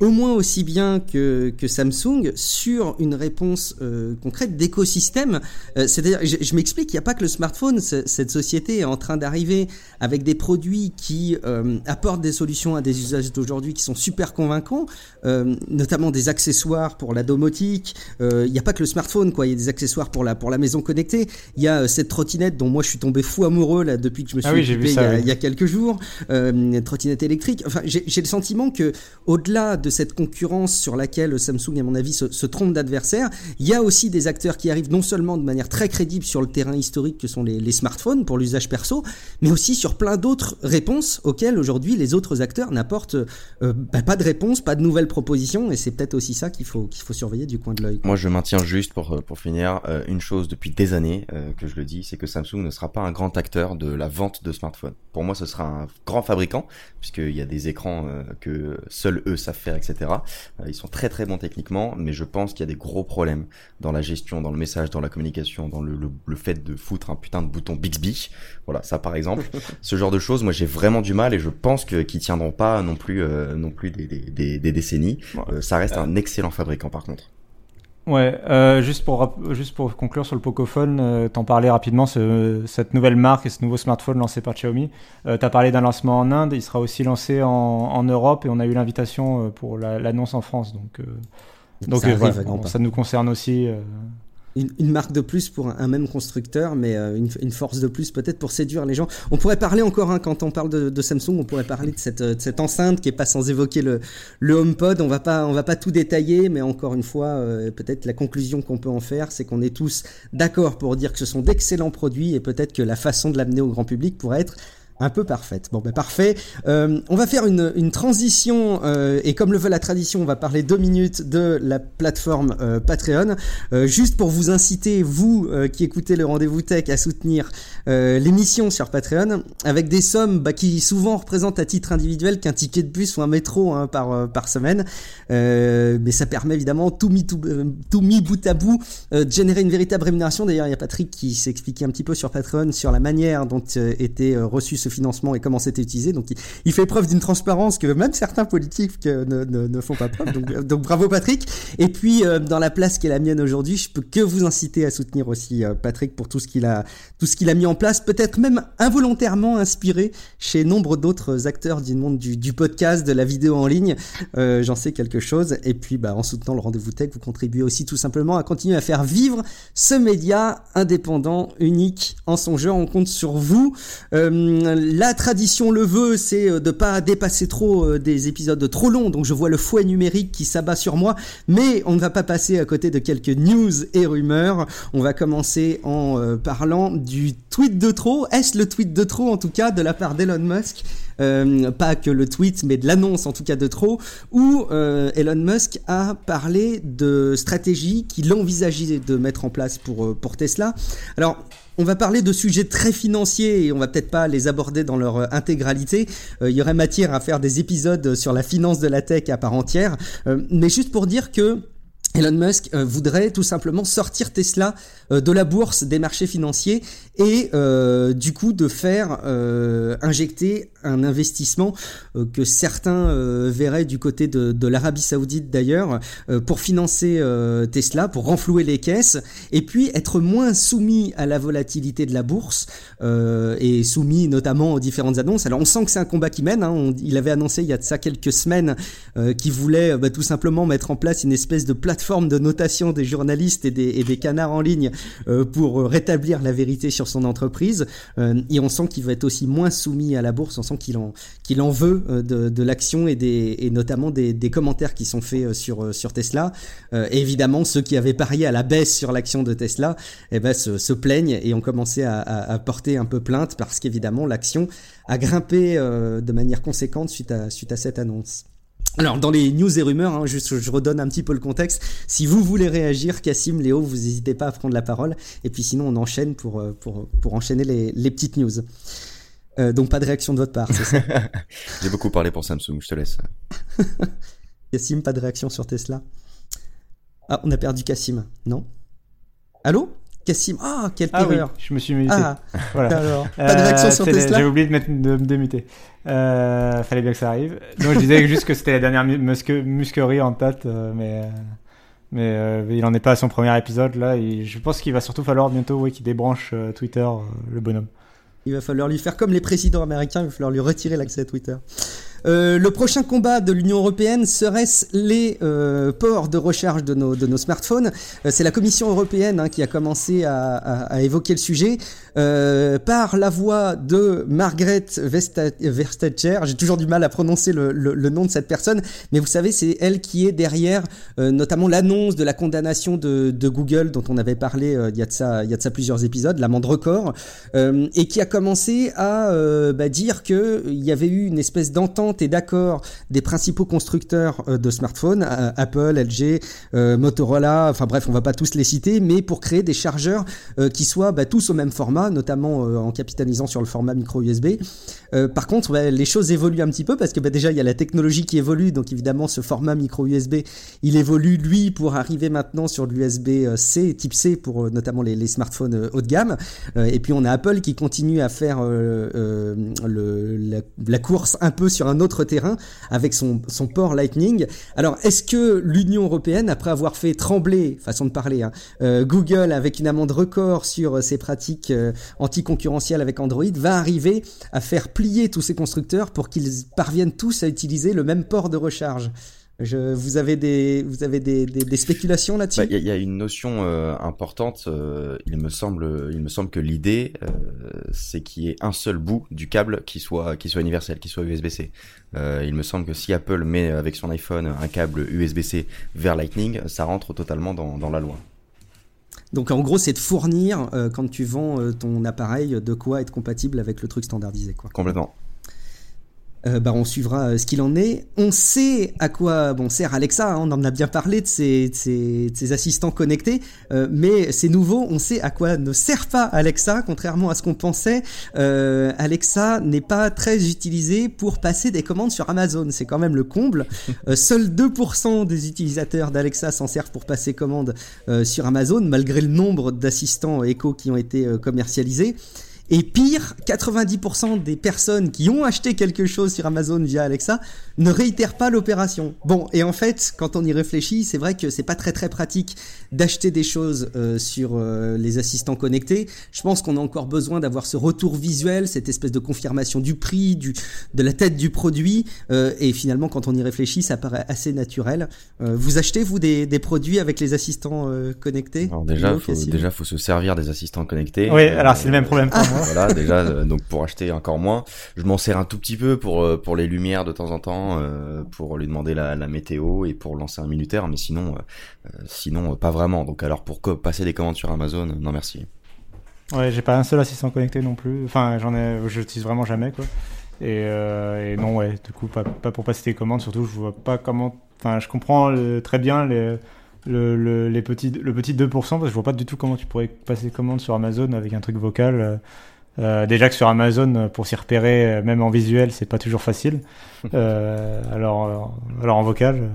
[SPEAKER 2] au moins aussi bien que, que Samsung sur une réponse euh, concrète d'écosystème. Euh, c'est-à-dire, je, m'explique, il n'y a pas que le smartphone. Cette société est en train d'arriver avec des produits qui euh, apportent des solutions à des usages d'aujourd'hui qui sont super convaincants, notamment des accessoires pour la domotique. Il n'y a pas que le smartphone, quoi. Il y a des accessoires pour la pour la maison connectée. Il y a cette trottinette dont moi je suis tombé fou amoureux là depuis que je me ah suis ah il, y a, quelques jours. une trottinette électrique. Enfin, j'ai le sentiment que au-delà de cette concurrence sur laquelle Samsung, à mon avis, se, trompe d'adversaire. Il y a aussi des acteurs qui arrivent non seulement de manière très crédible sur le terrain historique que sont les, smartphones pour l'usage perso, mais aussi sur plein d'autres réponses auxquelles aujourd'hui les autres acteurs n'apportent euh, bah, pas de réponse, pas de nouvelles propositions, et c'est peut-être aussi ça qu'il faut, surveiller du coin de l'œil.
[SPEAKER 4] Moi, je maintiens juste pour, euh, finir euh, une chose depuis des années que je le dis, c'est que Samsung ne sera pas un grand acteur de la vente de smartphones. Pour moi, ce sera un grand fabricant, puisqu'il y a des écrans que seuls eux savent faire, etc. Euh, ils sont très très bons techniquement, mais je pense qu'il y a des gros problèmes dans la gestion, dans le message, dans la communication, dans le, le, fait de foutre un putain de bouton Bixby. Voilà, ça par exemple. Ce genre de choses, moi j'ai vraiment du mal et je pense que qu'ils tiendront pas non plus euh, non plus des, des, des, décennies. Euh, ça reste un excellent fabricant par contre.
[SPEAKER 3] Ouais, euh, juste pour juste pour conclure sur le Pocophone, euh, t'en parlais rapidement, ce, cette nouvelle marque et ce nouveau smartphone lancé par Xiaomi. Euh, t'as parlé d'un lancement en Inde, il sera aussi lancé en, en Europe et on a eu l'invitation euh, pour l'annonce en France, donc euh, donc voilà, ça nous concerne aussi
[SPEAKER 2] une, marque de plus pour un, même constructeur, mais euh, une, force de plus peut-être pour séduire les gens. On pourrait parler encore, hein, quand on parle de, Samsung, on pourrait parler de cette, cette, enceinte qui est pas sans évoquer le, le HomePod. On va pas, on va pas tout détailler, mais encore une fois, euh, peut-être la conclusion qu'on peut en faire, c'est qu'on est tous d'accord pour dire que ce sont d'excellents produits et peut-être que la façon de l'amener au grand public pourrait être un peu parfaite. Bon, ben parfait. Euh, on va faire une, une transition euh, et comme le veut la tradition, on va parler deux minutes de la plateforme euh, Patreon, juste pour vous inciter, vous qui écoutez le rendez-vous tech, à soutenir l'émission sur Patreon avec des sommes bah, qui souvent représentent à titre individuel qu'un ticket de bus ou un métro hein, par par semaine. mais ça permet évidemment tout mis tout, tout mis bout à bout de générer une véritable rémunération. D'ailleurs, il y a Patrick qui s'est expliqué un petit peu sur Patreon sur la manière dont était reçu ce financement et comment c'était utilisé. Donc il, fait preuve d'une transparence que même certains politiques ne, ne, font pas preuve. Donc, donc bravo Patrick. Et puis dans la place qui est la mienne aujourd'hui, je peux que vous inciter à soutenir aussi Patrick pour tout ce qu'il a tout ce qu'il a mis en place, peut-être même involontairement inspiré chez nombre d'autres acteurs du monde du, podcast, de la vidéo en ligne. J'en sais quelque chose. Et puis bah, en soutenant le rendez-vous tech, vous contribuez aussi tout simplement à continuer à faire vivre ce média indépendant, unique en son genre. On compte sur vous. Euh, la tradition le veut, c'est euh, de pas dépasser trop euh, des épisodes trop longs. Donc je vois le fouet numérique qui s'abat sur moi, mais on ne va pas passer à côté de quelques news et rumeurs. On va commencer en parlant du tweet de trop. Est-ce le tweet de trop en tout cas de la part d'Elon Musk? Euh, pas que le tweet, mais de l'annonce en tout cas de trop, où euh, Elon Musk a parlé de stratégie qu'il envisageait de mettre en place pour, euh, pour Tesla. Alors, on va parler de sujets très financiers et on va peut-être pas les aborder dans leur intégralité. il y aurait matière à faire des épisodes sur la finance de la tech à part entière. mais juste pour dire que Elon Musk euh, voudrait tout simplement sortir Tesla euh, de la bourse des marchés financiers et euh, du coup de faire injecter un investissement que certains verraient du côté de, l'Arabie Saoudite d'ailleurs pour financer Tesla, pour renflouer les caisses et puis être moins soumis à la volatilité de la bourse et soumis notamment aux différentes annonces. Alors on sent que c'est un combat qui mène. Hein. il avait annoncé il y a de ça quelques semaines qu'il voulait bah, tout simplement mettre en place une espèce de plateforme forme de notation des journalistes et des, canards en ligne euh, pour rétablir la vérité sur son entreprise. Euh, et on sent qu'il va être aussi moins soumis à la bourse. On sent qu'il en, en veut euh, de, l'action et notamment des, commentaires qui sont faits sur, sur Tesla. évidemment, ceux qui avaient parié à la baisse sur l'action de Tesla eh ben, se, plaignent et ont commencé à, à porter un peu plainte parce qu'évidemment, l'action a grimpé de manière conséquente suite à, suite à cette annonce. Alors dans les news et rumeurs, hein, juste je redonne un petit peu le contexte. Si vous voulez réagir, Cassim, Léo, vous n'hésitez pas à prendre la parole. Et puis sinon on enchaîne pour, euh, pour, pour enchaîner les, les petites news. Euh, donc pas de réaction de votre part, c'est ça
[SPEAKER 4] J'ai beaucoup parlé pour Samsung, je te laisse.
[SPEAKER 2] Cassim, pas de réaction sur Tesla Ah, on a perdu Cassim, non? Allô? Cassim, ah, quelle ah,
[SPEAKER 3] oui, je me suis muté. Ah,
[SPEAKER 2] voilà. Alors, pas de réaction sur euh, Tesla
[SPEAKER 3] J'ai oublié de, mettre, de me démuter. Euh, fallait bien que ça arrive. Donc je disais juste que c'était la dernière musquerie en tête, euh, mais mais euh, il en est pas à son premier épisode là. Et je pense qu'il va surtout falloir bientôt oui, qu'il débranche Twitter, le bonhomme.
[SPEAKER 2] Il va falloir lui faire comme les présidents américains, il va falloir lui retirer l'accès à Twitter. Euh, le prochain combat de l'Union européenne serait-ce les euh, ports de recharge de nos, smartphones? Euh, C'est la Commission européenne hein, qui a commencé à, évoquer le sujet euh, par la voix de Margaret Vestager. J'ai toujours du mal à prononcer le, nom de cette personne, mais vous savez, c'est elle qui est derrière notamment l'annonce de la condamnation de, Google dont on avait parlé il, y a de ça, il y a de ça plusieurs épisodes, l'amende record, et qui a commencé à bah, dire qu'il y avait eu une espèce d'entente et d'accord des principaux constructeurs euh, de smartphones, euh, Apple, LG, euh, Motorola, enfin bref, on va pas tous les citer, mais pour créer des chargeurs qui soient bah, tous au même format, notamment en capitalisant sur le format micro USB. par contre, les choses évoluent un petit peu parce que bah, déjà il y a la technologie qui évolue, donc évidemment ce format micro USB, il évolue lui pour arriver maintenant sur l'USB-C, type C pour notamment les, smartphones haut de gamme. et puis on a Apple qui continue à faire la, course un peu sur un autre terrain avec son, port Lightning. Alors, est-ce que l'Union européenne, après avoir fait trembler, façon de parler, hein, euh, Google avec une amende record sur ses pratiques euh, anticoncurrentielles avec Android, va arriver à faire plier tous ces constructeurs pour qu'ils parviennent tous à utiliser le même port de recharge je, vous avez des, vous avez des, des, spéculations là-dessus?
[SPEAKER 4] Il bah, y, y, a une notion euh, importante. Euh, il me semble, il me semble que l'idée, euh, c'est qu'il y ait un seul bout du câble qui soit, qui soit universel, qui soit USB-C. il me semble que si Apple met avec son iPhone un câble USB-C vers Lightning, ça rentre totalement dans la loi.
[SPEAKER 2] Donc en gros, c'est de fournir quand tu vends ton appareil de quoi être compatible avec le truc standardisé, quoi.
[SPEAKER 4] Complètement.
[SPEAKER 2] Euh, bah, on suivra euh, ce qu'il en est. On sait à quoi bon sert Alexa, hein, on en a bien parlé de ces, ces, assistants connectés, euh, mais c'est nouveau, on sait à quoi ne sert pas Alexa, contrairement à ce qu'on pensait. Alexa n'est pas très utilisé pour passer des commandes sur Amazon, c'est quand même le comble. seuls 2% des utilisateurs d'Alexa s'en servent pour passer commande sur Amazon, malgré le nombre d'assistants Echo qui ont été commercialisés. Et pire, 90% des personnes qui ont acheté quelque chose sur Amazon via Alexa ne réitèrent pas l'opération. Bon, et en fait, quand on y réfléchit, c'est vrai que c'est pas très très pratique d'acheter des choses euh, sur euh, les assistants connectés. Je pense qu'on a encore besoin d'avoir ce retour visuel, cette espèce de confirmation du prix, du, de la tête du produit. Euh, et finalement, quand on y réfléchit, ça paraît assez naturel. vous achetez, vous, des, des, produits avec les assistants connectés?
[SPEAKER 4] Alors déjà, faut, déjà, faut se servir des assistants connectés.
[SPEAKER 3] Oui, alors c'est le même problème pour moi.
[SPEAKER 4] Voilà, déjà, donc pour acheter encore moins. Je m'en sers un tout petit peu pour, pour les lumières de temps en temps, pour lui demander la, météo et pour lancer un minuteur, mais sinon, sinon pas vraiment. Donc alors pour passer des commandes sur Amazon, non merci.
[SPEAKER 3] Ouais, j'ai pas un seul assistant connecté non plus. Enfin, j'en ai, je l'utilise vraiment jamais quoi. Et, euh, et, non, ouais, du coup, pas, pas, pour passer des commandes. Surtout, je vois pas comment. Enfin, je comprends très bien les, le, les petits, le petit 2%, parce que je vois pas du tout comment tu pourrais passer des commandes sur Amazon avec un truc vocal. Euh, déjà que sur Amazon, pour s'y repérer, même en visuel, c'est pas toujours facile. Euh, alors, alors en vocal.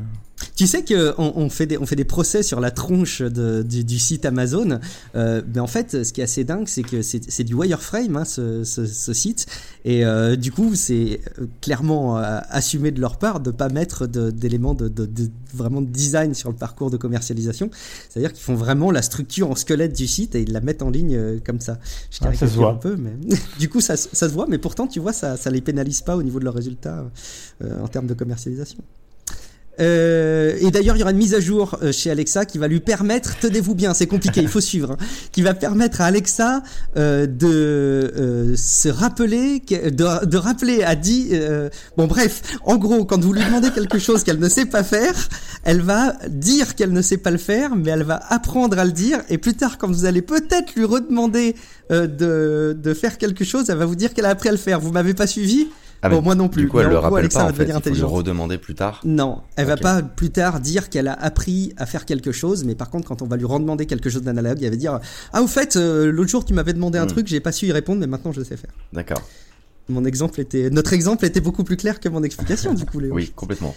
[SPEAKER 2] Tu sais qu'on on fait, des, on fait des procès sur la tronche de, du, du, site Amazon, euh, mais en fait, ce qui est assez dingue, c'est que c'est du wireframe, hein, ce, ce, ce, site, et euh, du coup, c'est euh, clairement euh, assumé de leur part de pas mettre d'éléments de, de, de, vraiment de design sur le parcours de commercialisation. C'est-à-dire qu'ils font vraiment la structure en squelette du site et ils la mettent en ligne euh, comme ça.
[SPEAKER 3] Je ah, ça se voit
[SPEAKER 2] un peu, mais du coup, ça, ça, se voit, mais pourtant, tu vois, ça, ça les pénalise pas au niveau de leurs résultats en termes de commercialisation. Euh, et d'ailleurs, il y aura une mise à jour euh, chez Alexa qui va lui permettre, tenez-vous bien, c'est compliqué, il faut suivre, hein, qui va permettre à Alexa euh, de euh, se rappeler, de, de rappeler à dit, euh, bon bref, en gros, quand vous lui demandez quelque chose qu'elle ne sait pas faire, elle va dire qu'elle ne sait pas le faire, mais elle va apprendre à le dire, et plus tard, quand vous allez peut-être lui redemander de, de faire quelque chose, elle va vous dire qu'elle a appris à le faire. Vous m'avez pas suivi
[SPEAKER 4] ah,
[SPEAKER 2] bon, moi non plus.
[SPEAKER 4] Du coup, elle le rappelle pas, en fait. Il faut le redemander plus tard.
[SPEAKER 2] Non, elle va pas plus tard dire qu'elle a appris à faire quelque chose, mais par contre, quand on va lui redemander quelque chose d'analogue, elle va dire Ah, au fait, euh, l'autre jour, tu m'avais demandé un hmm. truc, j'ai pas su y répondre, mais maintenant, je sais faire.
[SPEAKER 4] D'accord.
[SPEAKER 2] Mon exemple était, notre exemple était beaucoup plus clair que mon explication, du coup, Léo.
[SPEAKER 4] Oui, complètement.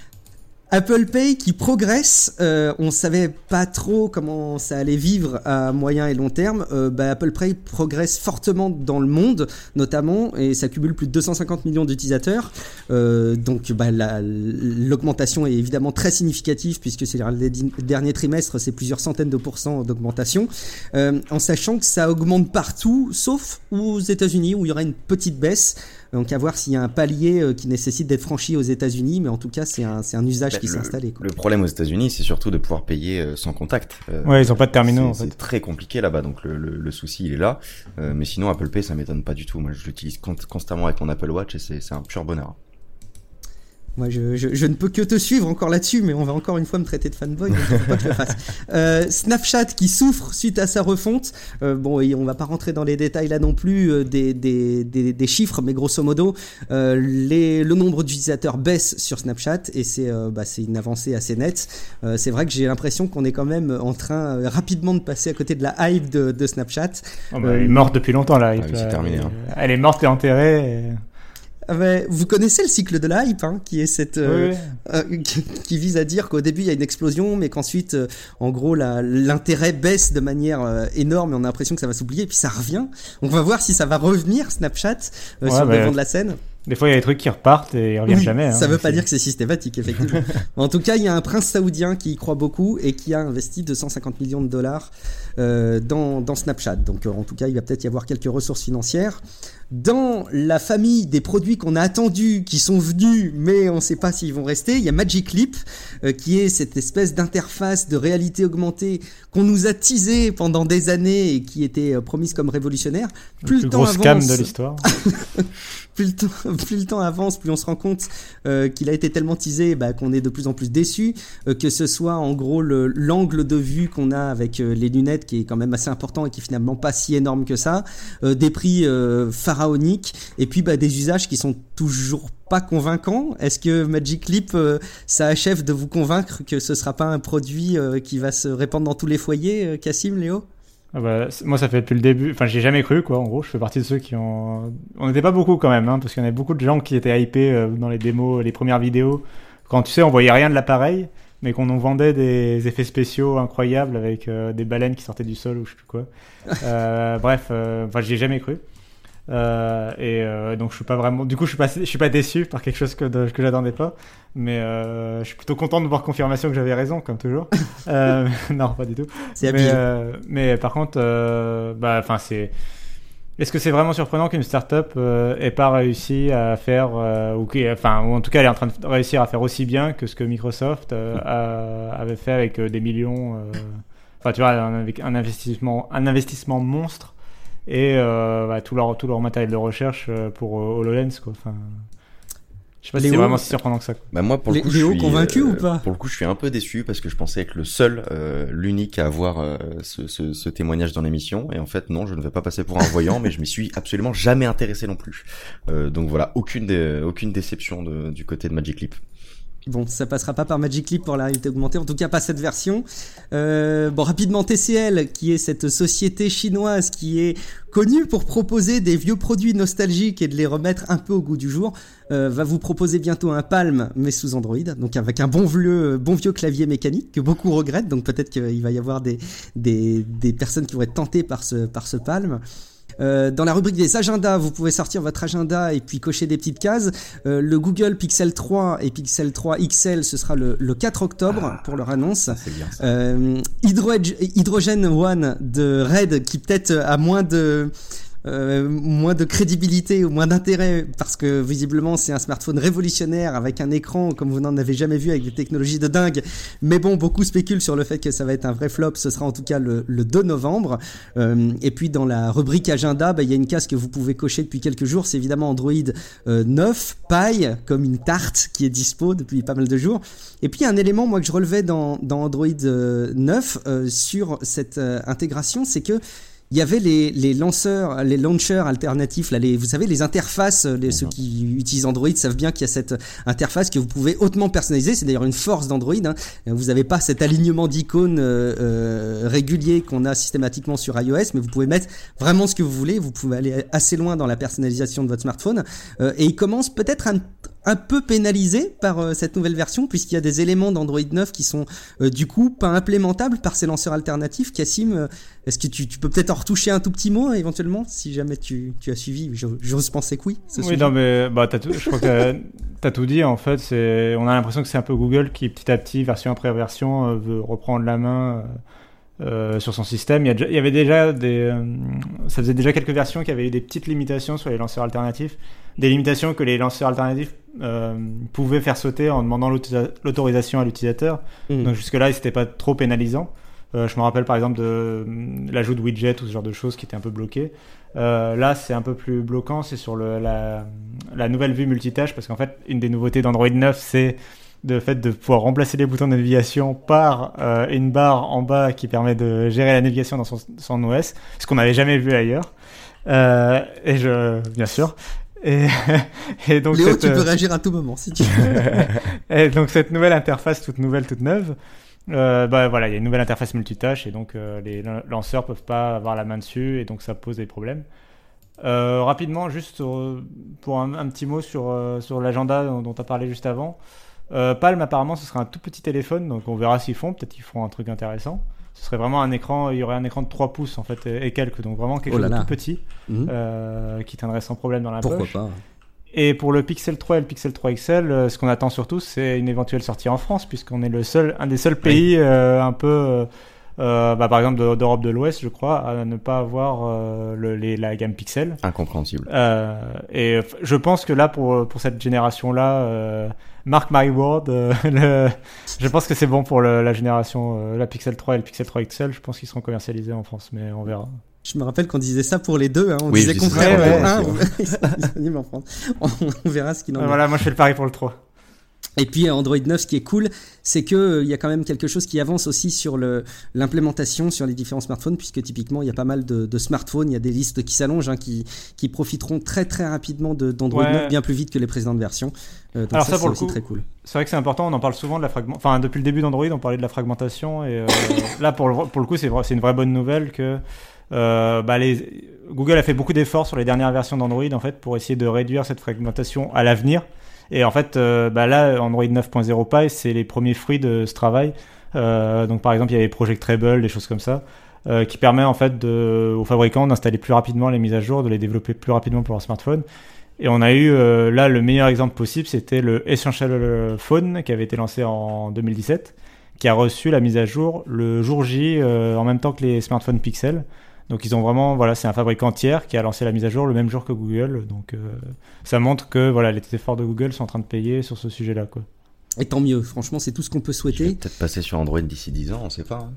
[SPEAKER 2] Apple Pay qui progresse, euh, on savait pas trop comment ça allait vivre à moyen et long terme. Euh, bah, Apple Pay progresse fortement dans le monde, notamment, et ça cumule plus de 250 millions d'utilisateurs. Euh, donc bah, l'augmentation est évidemment très significative puisque c'est les derniers trimestres, c'est plusieurs centaines de pourcents d'augmentation, euh, en sachant que ça augmente partout, sauf aux États-Unis où il y aura une petite baisse. Donc à voir s'il y a un palier euh, qui nécessite d'être franchi aux États-Unis, mais en tout cas c'est un, un usage bah, qui s'est installé.
[SPEAKER 4] Le problème aux États-Unis, c'est surtout de pouvoir payer euh, sans contact.
[SPEAKER 3] Euh, ouais, ils ont pas de terminaux. En
[SPEAKER 4] fait. C'est très compliqué là-bas, donc le, le, le, souci il est là. mais sinon Apple Pay, ça m'étonne pas du tout. Moi, je l'utilise constamment avec mon Apple Watch et c'est un pur bonheur.
[SPEAKER 2] Moi, je, je, je, ne peux que te suivre encore là-dessus, mais on va encore une fois me traiter de fanboy. pas que je fasse. Euh, Snapchat qui souffre suite à sa refonte. Euh, bon, et on va pas rentrer dans les détails là non plus euh, des, des, des, des, chiffres, mais grosso modo, euh, les, le nombre d'utilisateurs baisse sur Snapchat et c'est euh, bah, une avancée assez nette. Euh, c'est vrai que j'ai l'impression qu'on est quand même en train rapidement de passer à côté de la hype de, de Snapchat.
[SPEAKER 3] Oh, bah, elle est morte depuis longtemps la hype.
[SPEAKER 4] Ah, terminé, hein.
[SPEAKER 3] Elle est morte et enterrée. Et...
[SPEAKER 2] Ah ben, vous connaissez le cycle de la hype, hein, qui est cette, euh, euh, qui, vise à dire qu'au début il y a une explosion, mais qu'ensuite, euh, en gros, l'intérêt baisse de manière énorme, et on a l'impression que ça va s'oublier, et puis ça revient. On va voir si ça va revenir Snapchat sur le devant de la scène.
[SPEAKER 3] Des fois, il y a des trucs qui repartent et ils reviennent jamais. Hein,
[SPEAKER 2] ça veut pas dire que c'est systématique, effectivement. en tout cas, il y a un prince saoudien qui y croit beaucoup et qui a investi 250 millions de dollars euh, dans, dans, Snapchat. Donc, en tout cas, il va peut-être y avoir quelques ressources financières dans la famille des produits qu'on a attendus, qui sont venus, mais on ne sait pas s'ils vont rester, il y a Magic Leap, euh, qui est cette espèce d'interface de réalité augmentée qu'on nous a teasé pendant des années et qui était euh, promise comme révolutionnaire.
[SPEAKER 3] Plus le, le temps avance, de l'histoire.
[SPEAKER 2] plus, le temps, plus le temps avance, plus on se rend compte euh, qu'il a été tellement teasé bah, qu'on est de plus en plus déçu, que ce soit en gros l'angle de vue qu'on a avec les lunettes qui est quand même assez important et qui est finalement pas si énorme que ça, des prix pharaoniques et puis bah, des usages qui sont toujours pas convaincants. Est-ce que Magic Leap, ça achève de vous convaincre que ce sera pas un produit qui va se répandre dans tous les foyers, Cassim, Léo?
[SPEAKER 3] Ah bah, moi, ça fait depuis le début. Enfin, j'ai jamais cru, quoi. En gros, je fais partie de ceux qui ont. On n'était pas beaucoup quand même, hein, parce qu'il y en avait beaucoup de gens qui étaient hypés euh, dans les démos, les premières vidéos. Quand tu sais, on voyait rien de l'appareil, mais qu'on nous vendait des effets spéciaux incroyables avec euh, des baleines qui sortaient du sol ou je sais plus quoi. Euh, bref, enfin, j'y ai jamais cru. Euh, et euh, donc je suis pas vraiment, du coup je suis pas, je suis pas déçu par quelque chose que que j'attendais pas, mais euh, je suis plutôt content de voir confirmation que j'avais raison comme toujours. Non pas du tout. Mais, mais par contre, bah enfin c'est, est-ce que c'est vraiment surprenant qu'une startup ait pas réussi à faire ou enfin ou en tout cas elle est en train de réussir à faire aussi bien que ce que Microsoft a, avait fait avec des millions, enfin tu vois un, un investissement, un investissement monstre et euh, bah, tout, leur, tout leur matériel de recherche euh, pour euh, HoloLens. Quoi. Enfin, je sais pas si c'est vraiment si surprenant que ça.
[SPEAKER 4] Bah moi, pour le coup,
[SPEAKER 2] Léo
[SPEAKER 4] je suis,
[SPEAKER 2] convaincu ou pas
[SPEAKER 4] Pour le coup, je suis un peu déçu parce que je pensais être le seul, l'unique à avoir ce, ce, ce, témoignage dans l'émission. Et en fait, non, je ne vais pas passer pour un voyant, mais je m'y suis absolument jamais intéressé non plus. donc voilà, aucune, aucune déception de, du côté de Magic Leap.
[SPEAKER 2] Bon, ça passera pas par Magic Leap pour la réalité augmentée, en tout cas pas cette version. Euh, bon, rapidement, TCL, qui est cette société chinoise qui est connue pour proposer des vieux produits nostalgiques et de les remettre un peu au goût du jour, euh, va vous proposer bientôt un Palm, mais sous Android, donc avec un bon vieux, bon vieux clavier mécanique que beaucoup regrettent, donc peut-être qu'il va y avoir des, des, des personnes qui vont être tentées par ce, par ce Palm. Euh, dans la rubrique des agendas, vous pouvez sortir votre agenda et puis cocher des petites cases. Euh, le Google Pixel 3 et Pixel 3 XL, ce sera le, le 4 octobre
[SPEAKER 4] Ah,
[SPEAKER 2] pour leur annonce.
[SPEAKER 4] Bien.
[SPEAKER 2] Euh, Hydrogen, Hydrogen One de Red qui peut-être a moins de euh, moins de crédibilité ou moins d'intérêt parce que visiblement c'est un smartphone révolutionnaire avec un écran comme vous n'en avez jamais vu avec des technologies de dingue. Mais bon beaucoup spéculent sur le fait que ça va être un vrai flop. Ce sera en tout cas le, le 2 novembre. Euh, et puis dans la rubrique agenda bah, il y a une case que vous pouvez cocher depuis quelques jours. C'est évidemment Android euh, 9 paille comme une tarte qui est dispo depuis pas mal de jours. Et puis un élément moi que je relevais dans, dans Android euh, 9 euh, sur cette euh, intégration c'est que il y avait les, les lanceurs, les launchers alternatifs, là, les, vous savez, les interfaces, les, ceux qui utilisent Android savent bien qu'il y a cette interface que vous pouvez hautement personnaliser. C'est d'ailleurs une force d'Android. Hein. Vous n'avez pas cet alignement d'icônes euh, euh, régulier qu'on a systématiquement sur iOS, mais vous pouvez mettre vraiment ce que vous voulez. Vous pouvez aller assez loin dans la personnalisation de votre smartphone. Euh, et il commence peut-être un, un peu pénalisé par euh, cette nouvelle version, puisqu'il y a des éléments d'Android 9 qui sont euh, du coup pas implémentables par ces lanceurs alternatifs. Cassim, euh, est-ce que tu, tu peux peut-être en retoucher un tout petit mot éventuellement, si jamais tu, tu as suivi? J'ose penser que oui. ce
[SPEAKER 3] Oui,
[SPEAKER 2] sujet.
[SPEAKER 3] non, mais bah, tout, je crois que t'as as tout dit. En fait, on a l'impression que c'est un peu Google qui, petit à petit, version après version, veut reprendre la main euh, sur son système. Il y, a déjà- il y avait déjà des, euh, ça faisait déjà quelques versions qui avaient eu des petites limitations sur les lanceurs alternatifs, des limitations que les lanceurs alternatifs euh, pouvaient faire sauter en demandant l'autorisa- l'autorisation à l'utilisateur.
[SPEAKER 2] Mm.
[SPEAKER 3] Donc jusque-là, c'était pas trop pénalisant. Euh, je me rappelle par exemple de euh, l'ajout de widgets ou ce genre de choses qui étaient un peu bloquées. Euh, là, c'est un peu plus bloquant, c'est sur le, la, la nouvelle vue multitâche, parce qu'en fait, une des nouveautés d'Android 9, c'est le fait de pouvoir remplacer les boutons de navigation par euh, une barre en bas qui permet de gérer la navigation dans son, son OS, ce qu'on n'avait jamais vu ailleurs. Euh, et je, bien sûr. Et, et donc
[SPEAKER 2] Léo,
[SPEAKER 3] cette,
[SPEAKER 2] tu peux
[SPEAKER 3] euh,
[SPEAKER 2] réagir à tout moment si tu veux.
[SPEAKER 3] et donc cette nouvelle interface toute nouvelle, toute neuve, euh, bah voilà, il y a une nouvelle interface multitâche et donc euh, les lan- lanceurs peuvent pas avoir la main dessus et donc ça pose des problèmes. Euh, rapidement, juste pour un, un petit mot sur, sur l'agenda dont tu as parlé juste avant. Palm, apparemment, ce sera un tout petit téléphone, donc on verra s'ils font. Peut-être qu'ils feront un truc intéressant. Ce serait vraiment un écran, il y aurait un écran de 3 pouces en fait et, et quelques, donc vraiment quelque
[SPEAKER 2] Oh là
[SPEAKER 3] chose de
[SPEAKER 2] là.
[SPEAKER 3] tout petit
[SPEAKER 2] Mhm.
[SPEAKER 3] euh, qui tiendrait sans problème dans la
[SPEAKER 2] Pourquoi
[SPEAKER 3] poche.
[SPEAKER 2] pas
[SPEAKER 3] Et pour le Pixel 3 et le Pixel 3 XL, euh, ce qu'on attend surtout, c'est une éventuelle sortie en France, puisqu'on est le seul, un des seuls pays euh, un peu, euh, bah, par exemple de- d'Europe de l'Ouest, je crois, à ne pas avoir euh, le, les- la gamme Pixel.
[SPEAKER 4] Incompréhensible.
[SPEAKER 3] Euh, et je pense que là, pour, pour cette génération-là, euh, mark my word, euh, le- je pense que c'est bon pour le- la génération, euh, la Pixel 3 et le Pixel 3 XL. Je pense qu'ils seront commercialisés en France, mais on verra.
[SPEAKER 2] Je me rappelle qu'on disait ça pour les deux. Hein. On
[SPEAKER 4] Oui,
[SPEAKER 2] disait contraire pour
[SPEAKER 3] ouais,
[SPEAKER 2] un.
[SPEAKER 4] ouais.
[SPEAKER 2] ils sont disponibles en France. On, on verra ce qu'il en est.
[SPEAKER 3] voilà, moi je fais le pari pour le 3.
[SPEAKER 2] Et puis Android 9, ce qui est cool, c'est que euh, y a quand même quelque chose qui avance aussi sur l'implémentation sur les différents smartphones, puisque typiquement il y a pas mal de, de smartphones, il y a des listes qui s'allongent, hein, qui qui profiteront très très rapidement de- d'Android
[SPEAKER 3] Ouais.
[SPEAKER 2] 9, bien plus vite que les précédentes versions. Euh, donc
[SPEAKER 3] Alors
[SPEAKER 2] ça,
[SPEAKER 3] ça,
[SPEAKER 2] c'est aussi
[SPEAKER 3] coup,
[SPEAKER 2] très cool.
[SPEAKER 3] C'est vrai que c'est important, on en parle souvent de la fragmentation. Enfin, depuis le début d'Android, on parlait de la fragmentation. Et euh, là, pour le, pour le coup, c'est une vraie bonne nouvelle que euh, bah, les, Google a fait beaucoup d'efforts sur les dernières versions d'Android en fait, pour essayer de réduire cette fragmentation à l'avenir. Et en fait, euh, bah, là, Android 9.0 Pie, c'est les premiers fruits de ce travail. Euh, donc, par exemple, il y avait Project Rebel, des choses comme ça. qui permet en fait de, aux fabricants d'installer plus rapidement les mises à jour, de les développer plus rapidement pour leur smartphone. Et on a eu là le meilleur exemple possible, c'était le Essential Phone qui avait été lancé en 2017, qui a reçu la mise à jour le jour J en même temps que les smartphones Pixel. Donc ils ont vraiment, voilà, c'est un fabricant tiers qui a lancé la mise à jour le même jour que Google. Donc ça montre que voilà, les efforts de Google sont en train de payer sur ce sujet-là, quoi.
[SPEAKER 2] Et tant mieux, franchement, c'est tout ce qu'on peut souhaiter.
[SPEAKER 4] Peut-être passer sur Android d'ici 10 ans, on sait pas. Hein.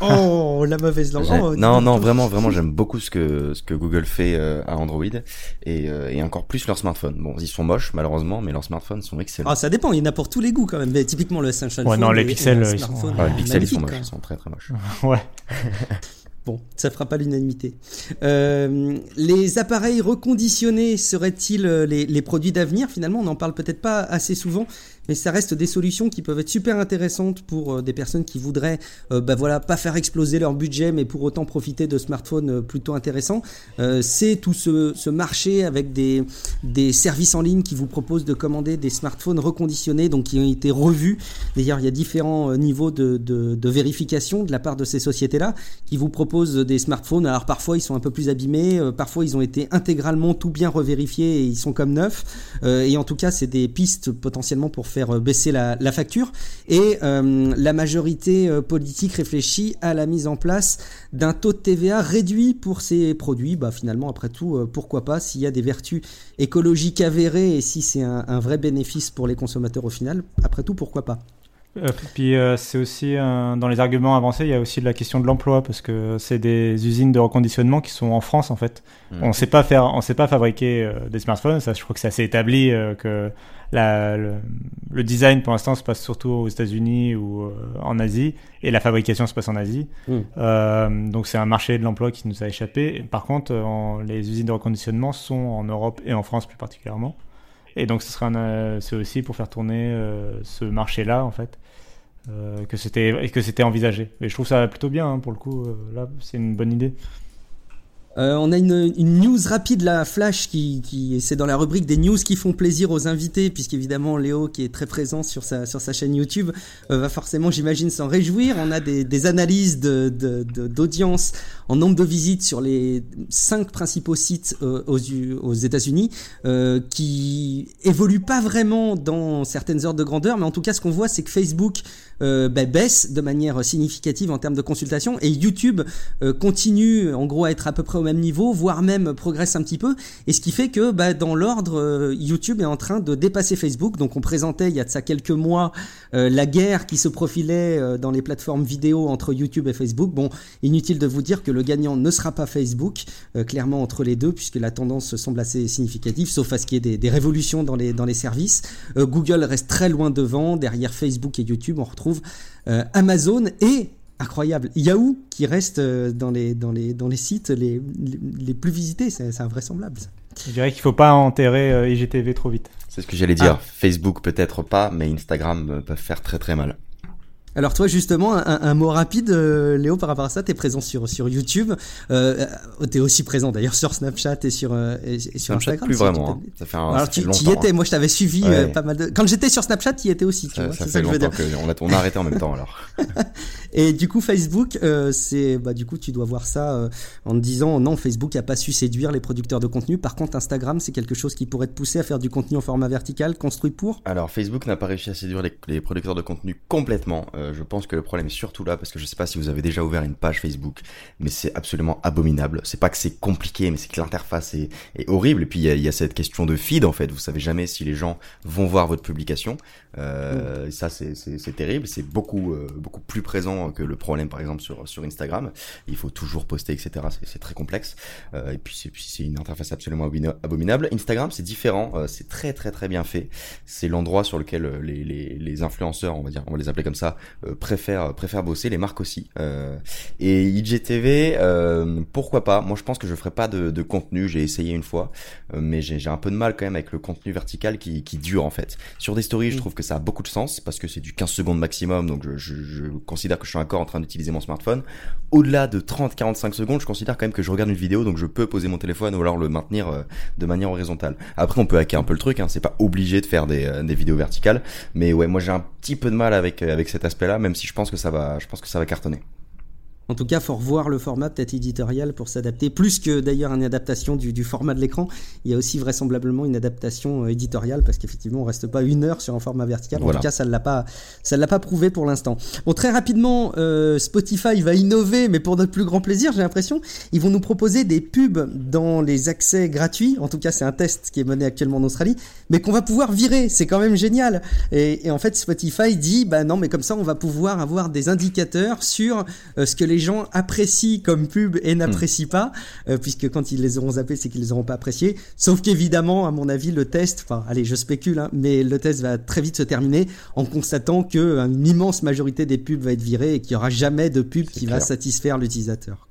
[SPEAKER 2] Oh, la mauvaise langue. Oh,
[SPEAKER 4] non, non, vraiment, vraiment, j'aime beaucoup ce que ce que Google fait euh, à Android et, euh, et encore plus leurs smartphones. Bon, ils sont moches malheureusement, mais leurs smartphones sont excellents.
[SPEAKER 2] Ah, ça dépend. Il y en a pour tous les goûts quand même. Mais typiquement le
[SPEAKER 3] Essential ouais, non, les pixels, ils sont...
[SPEAKER 4] les pixels, ils sont moches. Ils sont très, très moches.
[SPEAKER 3] ouais.
[SPEAKER 2] Bon, ça fera pas l'unanimité. Euh, les appareils reconditionnés seraient-ils les, les, produits d'avenir Finalement, on n'en parle peut-être pas assez souvent, mais ça reste des solutions qui peuvent être super intéressantes pour euh, des personnes qui voudraient, euh, bah voilà, pas faire exploser leur budget, mais pour autant profiter de smartphones euh, plutôt intéressants. c'est tout ce, ce, marché avec des, des services en ligne qui vous proposent de commander des smartphones reconditionnés, donc qui ont été revus. D'ailleurs, il y a différents niveaux de, de, de vérification de la part de ces sociétés-là qui vous proposent des smartphones. Alors parfois, ils sont un peu plus abîmés, parfois, ils ont été intégralement tout bien revérifiés et ils sont comme neufs. et en tout cas, c'est des pistes potentiellement pour faire euh, baisser la, facture. Et euh, la majorité euh, politique réfléchit à la mise en place d'un taux de TVA réduit pour ces produits. Bah, finalement, après tout, pourquoi pas S'il y a des vertus écologiques avérées et si c'est un, vrai bénéfice pour les consommateurs au final, après tout, pourquoi pas
[SPEAKER 3] puis c'est aussi dans les arguments avancés, il y a aussi la question de l'emploi parce que c'est des usines de reconditionnement qui sont en France en fait. Mmh. On sait pas faire, on sait pas fabriquer des smartphones. Ça, je crois que c'est assez établi que le, design pour l'instant se passe surtout aux États-Unis ou euh, en Asie, et la fabrication se passe en Asie. Euh, donc c'est un marché de l'emploi qui nous a échappé. Par contre, les usines de reconditionnement sont en Europe et en France plus particulièrement. Et donc ce c'est aussi pour faire tourner euh, ce marché-là en fait. Que c'était que c'était envisagé. Et je trouve ça plutôt bien hein, pour le coup. là, c'est une bonne idée.
[SPEAKER 2] Euh, on a une, une, news rapide, la flash, qui, qui c'est dans la rubrique des news qui font plaisir aux invités, puisqu'évidemment Léo, qui est très présent sur sa, sur sa chaîne YouTube, euh, va forcément, j'imagine, s'en réjouir. On a des, analyses d'audience de, de, en nombre de visites sur les cinq principaux sites euh, aux, aux États-Unis, euh, qui évoluent pas vraiment dans certaines ordres de grandeur, mais en tout cas, ce qu'on voit, c'est que Facebook euh, bah, baisse de manière significative en termes de consultation et YouTube euh, continue en gros à être à peu près au même niveau, voire même progresse un petit peu. Et ce qui fait que bah, dans l'ordre, euh, YouTube est en train de dépasser Facebook. Donc on présentait il y a de ça quelques mois la guerre qui se profilait dans les plateformes vidéo entre YouTube et Facebook. Bon, inutile de vous dire que le gagnant ne sera pas Facebook, clairement entre les deux, puisque la tendance semble assez significative, sauf à ce qu'il y ait des, des, révolutions dans les, dans les services. Google reste très loin devant, derrière Facebook et YouTube, on retrouve euh, Amazon et incroyable. Yahoo qui reste euh, dans les, dans les, dans les sites les, les, plus visités. C'est invraisemblable.
[SPEAKER 3] Je dirais qu'il ne faut pas enterrer euh, IGTV trop vite.
[SPEAKER 4] C'est ce que j'allais dire. Ah. Facebook peut-être pas, mais Instagram peuvent faire très très mal.
[SPEAKER 2] Alors toi justement, un, mot rapide, euh, Léo, par rapport à ça, tu es présent sur, sur YouTube, euh, euh tu es aussi présent d'ailleurs sur Snapchat et sur, euh, et, sur Instagram.
[SPEAKER 4] plus vraiment, hein. ça fait un,
[SPEAKER 2] Alors tu, y étais, moi je t'avais suivi pas mal de... Quand j'étais sur Snapchat, tu y étais aussi, tu
[SPEAKER 4] ça,
[SPEAKER 2] vois,
[SPEAKER 4] ça fait ça que je veux dire. on, a, on a arrêté en même temps alors.
[SPEAKER 2] et du coup Facebook, c'est, bah du coup tu dois voir ça en te disant non, Facebook a pas su séduire les producteurs de contenu, par contre Instagram c'est quelque chose qui pourrait te pousser à faire du contenu en format vertical, construit pour?
[SPEAKER 4] Alors Facebook n'a pas réussi à séduire les, les producteurs de contenu complètement. Euh, je pense que le problème est surtout là parce que je sais pas si vous avez déjà ouvert une page Facebook, mais c'est absolument abominable. C'est pas que c'est compliqué, mais c'est que l'interface est, horrible. Et puis il y a, cette question de feed en fait. Vous savez jamais si les gens vont voir votre publication. Euh, Ça c'est terrible. C'est beaucoup euh, beaucoup plus présent que le problème par exemple sur sur Instagram. Il faut toujours poster etc. C'est très complexe. Euh, et puis c'est une interface absolument abominable. Instagram c'est différent. Euh, c'est très très très bien fait. C'est l'endroit sur lequel les, les, les influenceurs on va dire on va les appeler comme ça préfèrent préfère bosser, les marques aussi. Euh, et IGTV, euh, pourquoi pas? Moi, je pense que je ferai pas de, de contenu. J'ai essayé une fois, euh, mais j'ai un peu de mal quand même avec le contenu vertical qui, qui dure en fait. Sur des stories, je mm. trouve que ça a beaucoup de sens parce que c'est du 15 secondes maximum, donc je, je, je considère que je suis encore en train d'utiliser mon smartphone. Au-delà de 30-45 secondes, je considère quand même que je regarde une vidéo, donc je peux poser mon téléphone ou alors le maintenir euh, de manière horizontale. Après, on peut hacker un peu le truc, hein, c'est pas obligé de faire des, euh, des vidéos verticales, mais ouais, moi j'ai un petit peu de mal avec avec cet aspect-là, même si je pense que ça va, je pense que ça va cartonner.
[SPEAKER 2] En tout cas, faut revoir le format peut-être éditorial pour s'adapter. Plus que d'ailleurs une adaptation du, du format de l'écran, il y a aussi vraisemblablement une adaptation euh, éditoriale parce qu'effectivement, on reste pas une heure sur un format vertical. En tout cas, ça ne l'a pas, ça l'a pas prouvé pour l'instant. Bon, très rapidement, euh, Spotify va innover, mais pour notre plus grand plaisir, j'ai l'impression, ils vont nous proposer des pubs dans les accès gratuits. En tout cas, c'est un test qui est mené actuellement en Australie, mais qu'on va pouvoir virer. C'est quand même génial. Et, et en fait, Spotify dit, bah non, mais comme ça, on va pouvoir avoir des indicateurs sur euh, ce que les gens apprécient comme pub et n'apprécient pas, euh, puisque quand ils les auront zappés, c'est qu'ils les auront pas appréciés. Sauf qu'évidemment, à mon avis, le test, enfin, allez, je spécule, hein, mais le test va très vite se terminer en constatant que euh, une immense majorité des pubs va être virée et qu'il y aura jamais de pub qui va satisfaire l'utilisateur.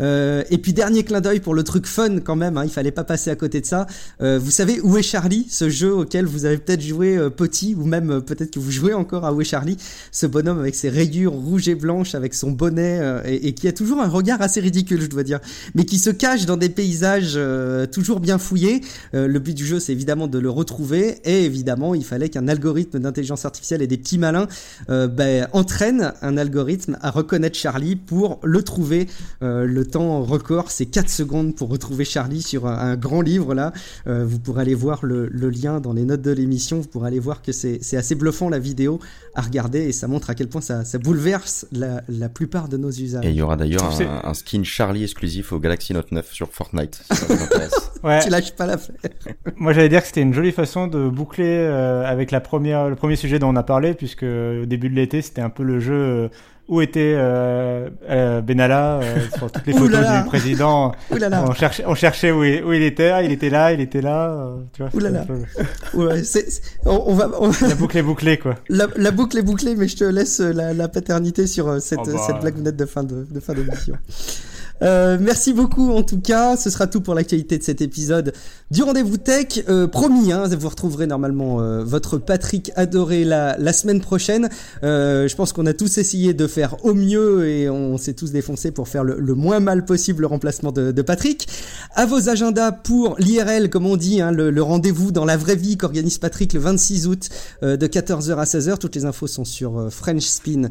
[SPEAKER 2] Euh, et puis dernier clin d'œil pour le truc fun quand même, hein, il fallait pas passer à côté de ça. Euh, vous savez où est Charlie, ce jeu auquel vous avez peut-être joué euh, petit ou même euh, peut-être que vous jouez encore à où est Charlie, ce bonhomme avec ses rayures rouges et blanches, avec son bonnet euh, et, et qui a toujours un regard assez ridicule, je dois dire, mais qui se cache dans des paysages euh, toujours bien fouillés. Le but du jeu, c'est évidemment de le retrouver et évidemment, il fallait qu'un algorithme d'intelligence artificielle et des petits malins ben, entraînent un algorithme à reconnaître Charlie pour le trouver. Le temps record, c'est 4 secondes pour retrouver Charlie sur un, un grand livre là. Euh, vous pourrez aller voir le, le lien dans les notes de l'émission. Vous pourrez aller voir que c'est assez bluffant la vidéo à regarder et ça montre à quel point ça, ça bouleverse la, la plupart de nos usages.
[SPEAKER 4] Et il y aura d'ailleurs un skin Charlie exclusif au Galaxy Note 9 sur Fortnite. Si ça vous intéresse.
[SPEAKER 3] Ouais.
[SPEAKER 2] Tu lâches pas l'affaire.
[SPEAKER 3] Moi, j'allais dire que c'était une jolie façon de boucler euh, avec la première, le premier sujet dont on a parlé, puisque au début de l'été, c'était un peu le jeu euh, où était euh, euh, Benalla euh, sur toutes les photos
[SPEAKER 2] là.
[SPEAKER 3] du président.
[SPEAKER 2] Là là.
[SPEAKER 3] On cherchait, on cherchait où il, où il était, ah, il était là, il était là. euh, tu vois,
[SPEAKER 2] là Ouais, on, on va, on-
[SPEAKER 3] La boucle est bouclée, quoi.
[SPEAKER 2] la, la boucle est bouclée, mais je te laisse euh, la, la paternité sur cette,
[SPEAKER 3] Oh bah.
[SPEAKER 2] cette blagounette de fin de, de fin d'émission. Euh, merci beaucoup en tout cas, ce sera tout pour l'actualité de cet épisode du Rendez-vous Tech. Euh, promis, hein, vous retrouverez normalement euh, votre Patrick adoré la, semaine prochaine. Je pense qu'on a tous essayé de faire au mieux et on s'est tous défoncés pour faire le, moins mal possible le remplacement de, Patrick. À vos agendas pour l'IRL, comme on dit, hein, le, rendez-vous dans la vraie vie qu'organise Patrick le 26 août de 14h à 16h. Toutes les infos sont sur euh, FrenchSpin.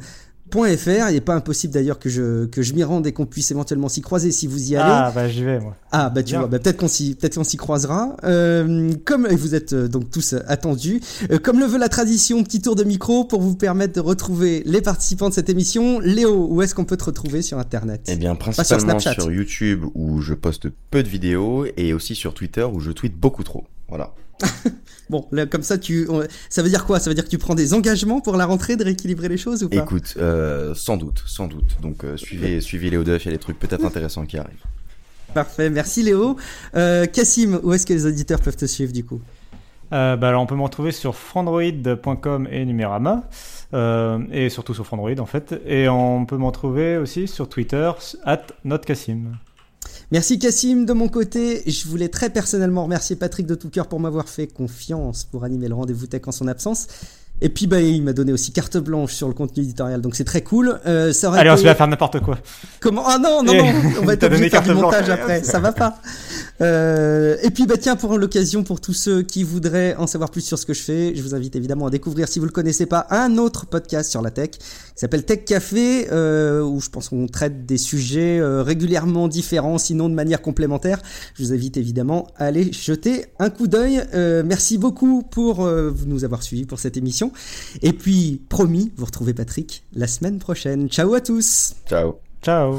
[SPEAKER 2] .fr. Il n'est pas impossible d'ailleurs que je, que je m'y rende et qu'on puisse éventuellement s'y croiser si vous y allez.
[SPEAKER 3] Ah, bah, j'y vais, moi.
[SPEAKER 2] Ah bah tu
[SPEAKER 3] Bien.
[SPEAKER 2] vois, bah, peut-être qu'on s'y peut-être qu'on s'y croisera. Euh, comme vous êtes euh, donc tous euh, attendus, Euh, comme le veut la tradition, petit tour de micro pour vous permettre de retrouver les participants de cette émission. Léo, où est-ce qu'on peut te retrouver sur internet?
[SPEAKER 4] Eh bien,
[SPEAKER 2] sur
[SPEAKER 4] principalement
[SPEAKER 2] Snapchat.
[SPEAKER 4] sur YouTube où je poste peu de vidéos et aussi sur Twitter où je tweete beaucoup trop. Voilà.
[SPEAKER 2] Bon, là, comme ça tu on- ça veut dire quoi? Ça veut dire que tu prends des engagements pour la rentrée de rééquilibrer les choses ou pas?
[SPEAKER 4] Écoute, euh, sans doute, sans doute. Donc euh, suivez, suivez Léo Duff, il y a des trucs peut-être intéressants qui arrivent.
[SPEAKER 2] Parfait, merci Léo. Euh, Cassim, où est-ce que les auditeurs peuvent te suivre du coup?
[SPEAKER 3] Euh, bah alors on peut me retrouver sur frandroid.com et Numérama, euh, et surtout sur Frandroid en fait, et on peut me retrouver aussi sur Twitter, at notcassim.
[SPEAKER 2] Merci Cassim de mon côté. Je voulais très personnellement remercier Patrick de tout cœur pour m'avoir fait confiance pour animer le rendez-vous tech en son absence. Et puis bah, il m'a donné aussi carte blanche sur le contenu éditorial, donc c'est très cool. Euh, ça aurait
[SPEAKER 3] Allez, on
[SPEAKER 2] été-
[SPEAKER 3] se met à faire n'importe quoi.
[SPEAKER 2] Comment? Ah non, non, non, on va être obligé de faire du montage
[SPEAKER 3] blanche.
[SPEAKER 2] après, ça va pas. Euh, et puis bah tiens, pour l'occasion, pour tous ceux qui voudraient en savoir plus sur ce que je fais, je vous invite évidemment à découvrir, si vous le connaissez pas, un autre podcast sur la tech qui s'appelle Tech Café, euh, où je pense qu'on traite des sujets euh, régulièrement différents, sinon de manière complémentaire. Je vous invite évidemment à aller jeter un coup d'œil. Euh, merci beaucoup pour nous avoir suivis pour cette émission. Et puis, promis, vous retrouvez Patrick la semaine prochaine. Ciao à tous
[SPEAKER 4] Ciao.
[SPEAKER 3] Ciao